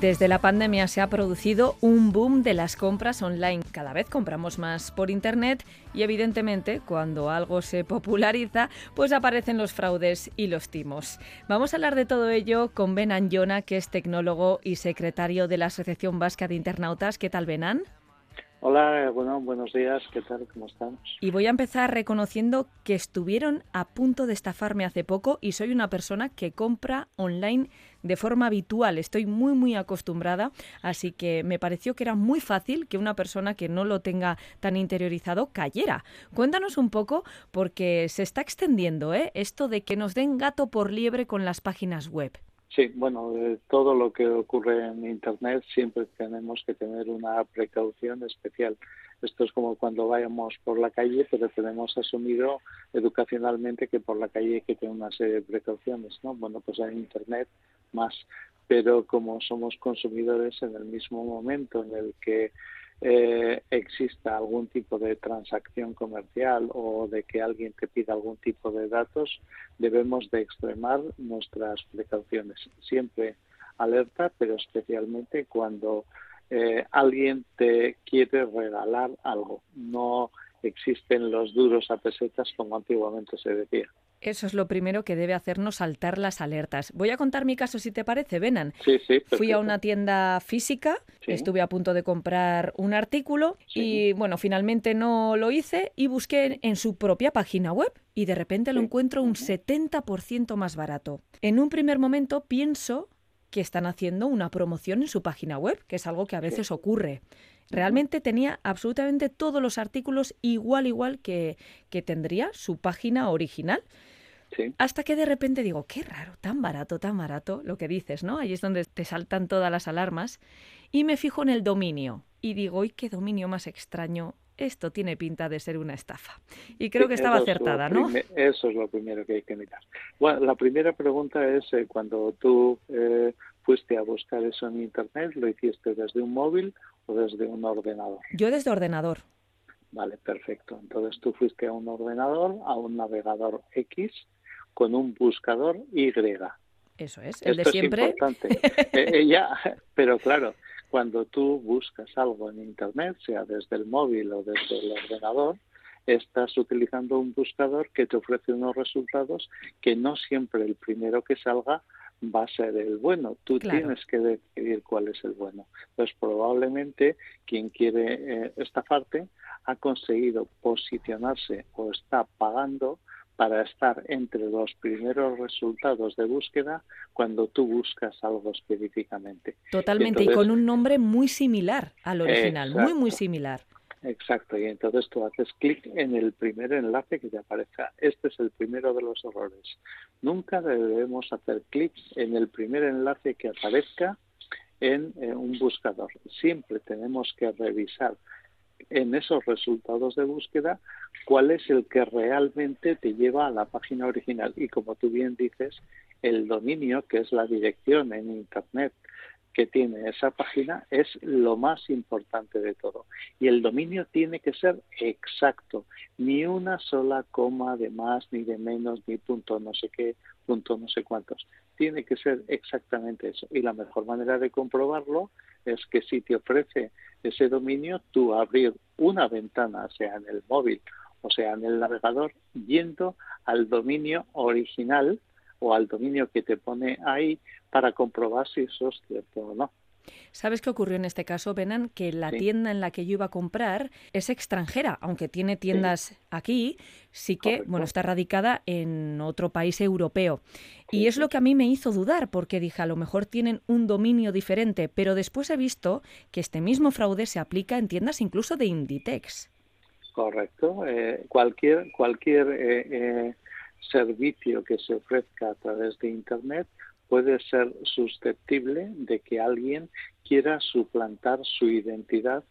Desde la pandemia se ha producido un boom de las compras online. Cada vez compramos más por Internet y evidentemente cuando algo se populariza pues aparecen los fraudes y los timos. Vamos a hablar de todo ello con Ben Anjona, que es tecnólogo y secretario de la Asociación Vasca de Internautas. ¿Qué tal, Benan? Hola, bueno, buenos días, ¿qué tal? ¿Cómo estamos? Y voy a empezar reconociendo que estuvieron a punto de estafarme hace poco y soy una persona que compra online de forma habitual. Estoy muy, muy acostumbrada, así que me pareció que era muy fácil que una persona que no lo tenga tan interiorizado cayera. Cuéntanos un poco, porque se está extendiendo ¿eh? esto de que nos den gato por liebre con las páginas web. Sí, bueno, todo lo que ocurre en Internet siempre tenemos que tener una precaución especial. Esto es como cuando vayamos por la calle, pero tenemos asumido educacionalmente que por la calle hay que tener una serie de precauciones, ¿no? Bueno, pues en Internet más, pero como somos consumidores en el mismo momento en el que eh, exista algún tipo de transacción comercial o de que alguien te pida algún tipo de datos, debemos de extremar nuestras precauciones. Siempre alerta, pero especialmente cuando eh, alguien te quiere regalar algo. No existen los duros a pesetas como antiguamente se decía. Eso es lo primero que debe hacernos saltar las alertas. Voy a contar mi caso si te parece, Benan. Sí, sí, Fui a una tienda física, estuve a punto de comprar un artículo y bueno, finalmente no lo hice y busqué en su propia página web y de repente lo encuentro un 70% más barato. En un primer momento pienso que están haciendo una promoción en su página web, que es algo que a veces ocurre. Realmente tenía absolutamente todos los artículos igual, igual que, que tendría su página original. Hasta que de repente digo, qué raro, tan barato, tan barato, lo que dices, ¿no? Ahí es donde te saltan todas las alarmas. Y me fijo en el dominio. Y digo, ¡ay, qué dominio más extraño! Esto tiene pinta de ser una estafa. Y creo que estaba acertada, ¿no? Eso es lo primero que hay que mirar. Bueno, la primera pregunta es, eh, cuando tú eh, fuiste a buscar eso en Internet, ¿lo hiciste desde un móvil o desde un ordenador? Yo desde ordenador. Vale, perfecto. Entonces tú fuiste a un ordenador, a un navegador X, con un buscador Y. Eso es, el de siempre. Es importante. Eh, eh, ya, pero claro, cuando tú buscas algo en Internet, sea desde el móvil o desde el ordenador, estás utilizando un buscador que te ofrece unos resultados que no siempre el primero que salga va a ser el bueno. Tú tienes que decidir cuál es el bueno. Entonces, probablemente quien quiere eh, estafarte ha conseguido posicionarse o está pagando para estar entre los primeros resultados de búsqueda cuando tú buscas algo específicamente. Totalmente, y, con un nombre muy similar al original, muy, muy similar. Exacto, y entonces tú haces clic en el primer enlace que te aparezca. Este es el primero de los errores. Nunca debemos hacer clic en el primer enlace que aparezca en eh, un buscador. Siempre tenemos que revisar en esos resultados de búsqueda cuál es el que realmente te lleva a la página original. Y como tú bien dices, el dominio, que es la dirección en Internet que tiene esa página, es lo más importante de todo. Y el dominio tiene que ser exacto, ni una sola coma de más, ni de menos, ni punto no sé qué, punto no sé cuántos. Tiene que ser exactamente eso. Y la mejor manera de comprobarlo es que si te ofrece ese dominio, tú abrir una ventana, sea en el móvil o sea en el navegador, yendo al dominio original o al dominio que te pone ahí para comprobar si eso es cierto o no. ¿Sabes qué ocurrió en este caso, Benan? Que la tienda en la que yo iba a comprar es extranjera, aunque tiene tiendas aquí, sí que, bueno, está radicada en otro país europeo. y es lo que a mí me hizo dudar, porque dije, a lo mejor tienen un dominio diferente, pero después he visto que este mismo fraude se aplica en tiendas incluso de Inditex. Correcto. Eh, cualquier cualquier eh, eh, servicio que se ofrezca a través de Internet puede ser susceptible de que alguien quiera suplantar su identidad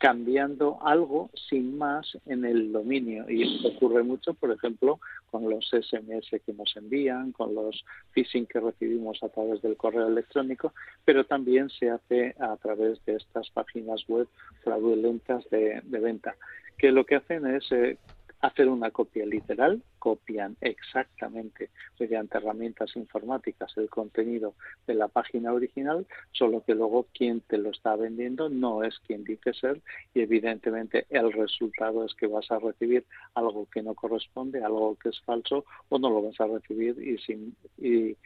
cambiando algo sin más en el dominio. Y esto ocurre mucho, por ejemplo, con los SMS que nos envían, con los phishing que recibimos a través del correo electrónico, pero también se hace a través de estas páginas web fraudulentas de, venta, que lo que hacen es eh, hacer una copia literal, copian exactamente mediante herramientas informáticas el contenido de la página original, solo que luego quien te lo está vendiendo no es quien dice ser y evidentemente el resultado es que vas a recibir algo que no corresponde, algo que es falso o no lo vas a recibir y, sin, y,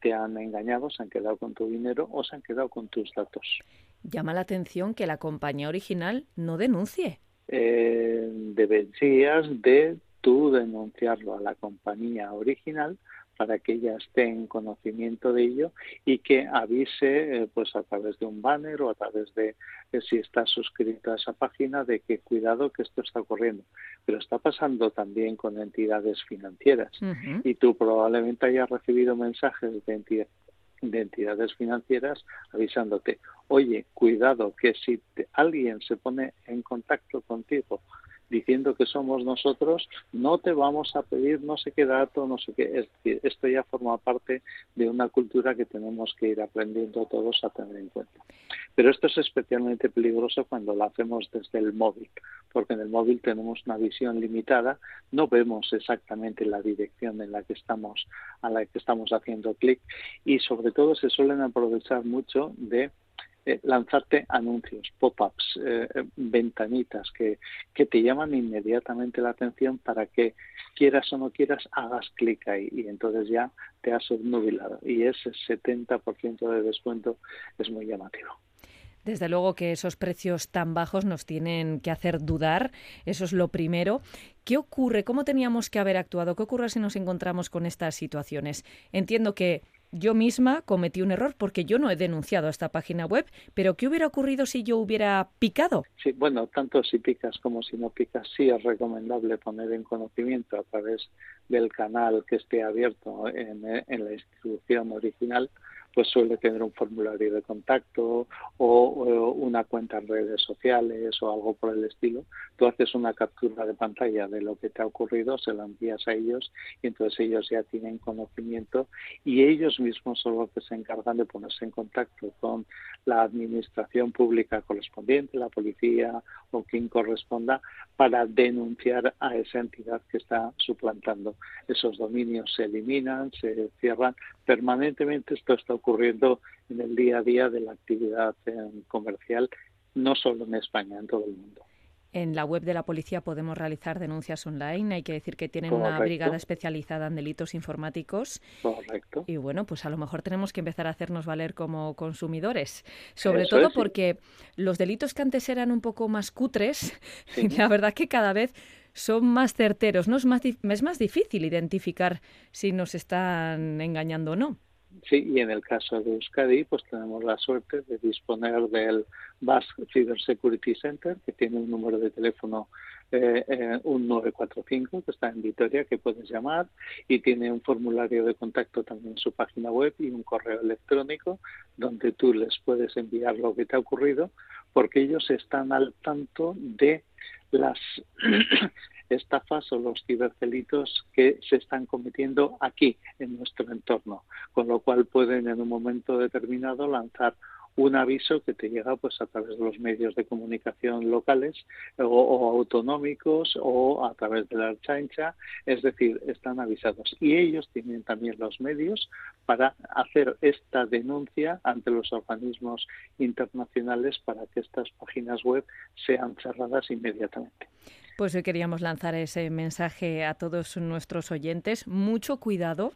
te han engañado, se han quedado con tu dinero o se han quedado con tus datos. Llama la atención que la compañía original no denuncie. Eh, deberías de tú denunciarlo a la compañía original para que ella esté en conocimiento de ello y que avise eh, pues a través de un banner o a través de, si está suscrita a esa página de que cuidado que esto está ocurriendo. Pero está pasando también con entidades financieras y tú probablemente hayas recibido mensajes de, de entidades financieras avisándote oye cuidado que si alguien se pone en contacto contigo diciendo que somos nosotros, no te vamos a pedir no sé qué dato, no sé qué. Esto ya forma parte de una cultura que tenemos que ir aprendiendo todos a tener en cuenta. Pero esto es especialmente peligroso cuando lo hacemos desde el móvil, porque en el móvil tenemos una visión limitada, no vemos exactamente la dirección en la que estamos, a la que estamos haciendo clic y sobre todo se suelen aprovechar mucho de eh, lanzarte anuncios, pop-ups, eh, eh, ventanitas que, que te llaman inmediatamente la atención para que quieras o no quieras hagas clic ahí y entonces ya te has obnubilado y ese 70% de descuento es muy llamativo. Desde luego que esos precios tan bajos nos tienen que hacer dudar, eso es lo primero. ¿Qué ocurre? ¿Cómo teníamos que haber actuado? ¿Qué ocurre si nos encontramos con estas situaciones? Entiendo que yo misma cometí un error porque yo no he denunciado esta página web, pero ¿qué hubiera ocurrido si yo hubiera picado? Sí, bueno, tanto si picas como si no picas, sí es recomendable poner en conocimiento a través del canal que esté abierto en, en la institución original pues suele tener un formulario de contacto o, una cuenta en redes sociales o algo por el estilo. Tú haces una captura de pantalla de lo que te ha ocurrido, se la envías a ellos y entonces ellos ya tienen conocimiento y ellos mismos son los que se encargan de ponerse en contacto con la administración pública correspondiente, la policía o quien corresponda, para denunciar a esa entidad que está suplantando. Esos dominios se eliminan, se cierran. Permanentemente esto está ocurriendo en el día a día de la actividad eh, comercial, no solo en España, en todo el mundo. En la web de la policía podemos realizar denuncias online. Hay que decir que tienen una brigada especializada en delitos informáticos. Correcto. Y bueno, pues a lo mejor tenemos que empezar a hacernos valer como consumidores. Sobre todo porque los delitos que antes eran un poco más cutres, la verdad que cada vez son más certeros. ¿no? Es, más, es más difícil identificar si nos están engañando o no. Sí, y en el caso de Euskadi, pues tenemos la suerte de disponer del Basque Cyber Security Center, que tiene un número de teléfono eh, eh, un 945 que está en Vitoria que puedes llamar y tiene un formulario de contacto también en su página web y un correo electrónico donde tú les puedes enviar lo que te ha ocurrido porque ellos están al tanto de las estafas o los ciberdelitos que se están cometiendo aquí en nuestro entorno, con lo cual pueden en un momento determinado lanzar un aviso que te llega pues a través de los medios de comunicación locales o, autonómicos o a través de la chancha, es decir, están avisados y ellos tienen también los medios para hacer esta denuncia ante los organismos internacionales para que estas páginas web sean cerradas inmediatamente. Pues hoy queríamos lanzar ese mensaje a todos nuestros oyentes. Mucho cuidado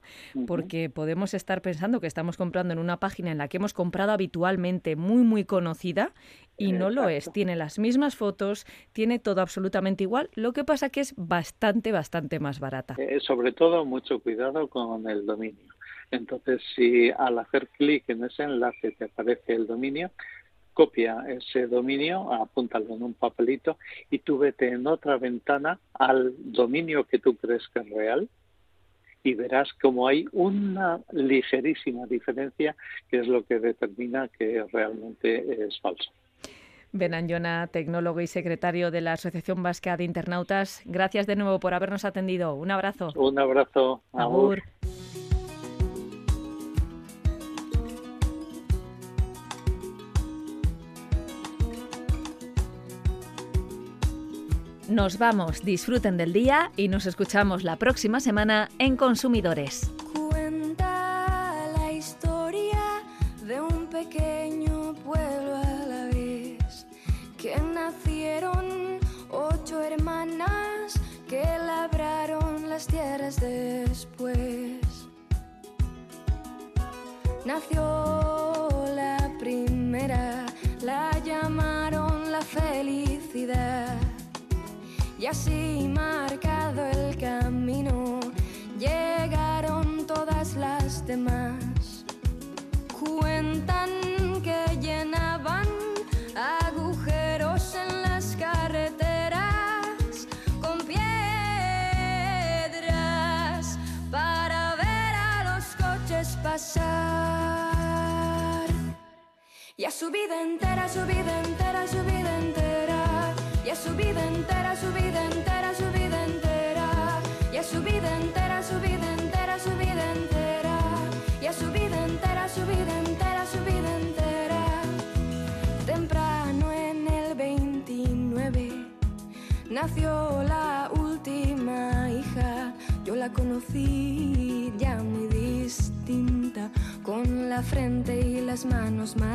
porque podemos estar pensando que estamos comprando en una página en la que hemos comprado habitualmente, muy, muy conocida, y no lo es. Tiene las mismas fotos, tiene todo absolutamente igual. Lo que pasa que es bastante, bastante más barata. Eh, sobre todo, mucho cuidado con el dominio. Entonces, si al hacer clic en ese enlace te aparece el dominio, copia ese dominio, apúntalo en un papelito y tú vete en otra ventana al dominio que tú crees que es real y verás como hay una ligerísima diferencia que es lo que determina que realmente es falso. Benanjona, tecnólogo y secretario de la Asociación Vasca de Internautas, gracias de nuevo por habernos atendido. Un abrazo. Un abrazo. Agur. nos vamos, disfruten del día y nos escuchamos la próxima semana en Consumidores. Cuenta la historia de un pequeño pueblo a la vez, que nacieron ocho hermanas que labraron las tierras después. Nació la primera, la llamaron la felicidad y así marcado el camino, llegaron todas las demás. Cuentan que llenaban agujeros en las carreteras con piedras para ver a los coches pasar. Y a su vida entera, su vida entera, su vida entera. Su vida entera, su vida entera, su vida entera. Y a su vida entera, su vida entera, su vida entera. Y a su vida entera, su vida entera, su vida entera. Temprano en el 29 nació la última hija. Yo la conocí ya muy distinta, con la frente y las manos marchitas.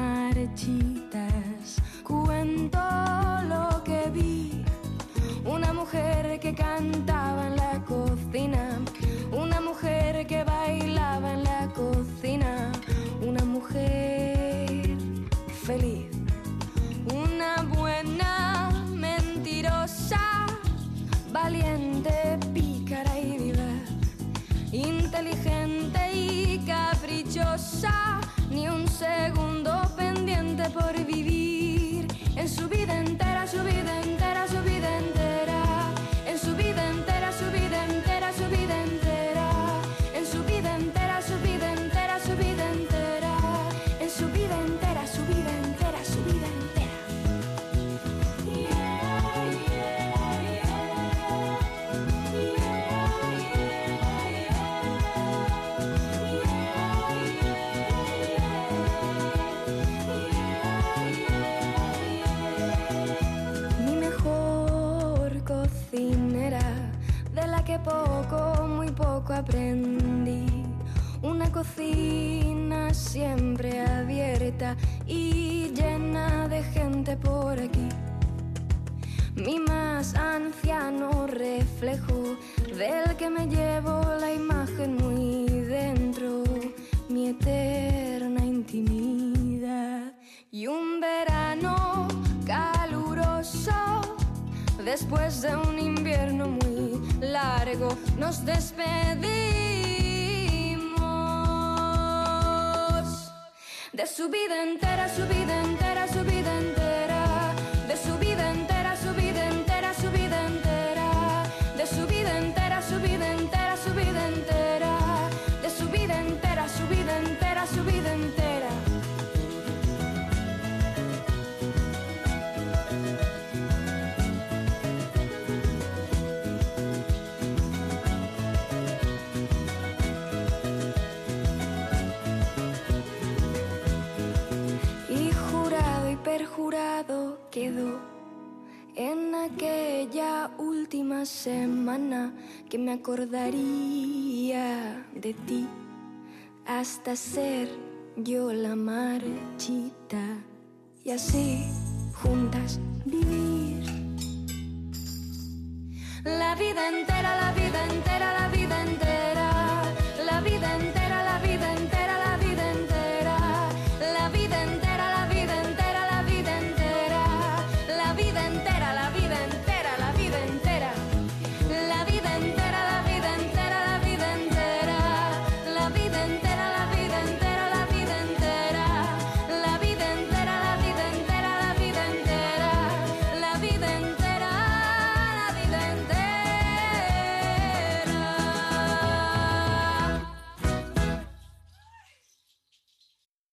Después de un invierno muy largo, nos despedimos. De su vida entera, su vida entera, su vida entera, semana que me acordaría de ti hasta ser yo la marchita y así juntas vivir la vida entera, la vida entera, la vida entera.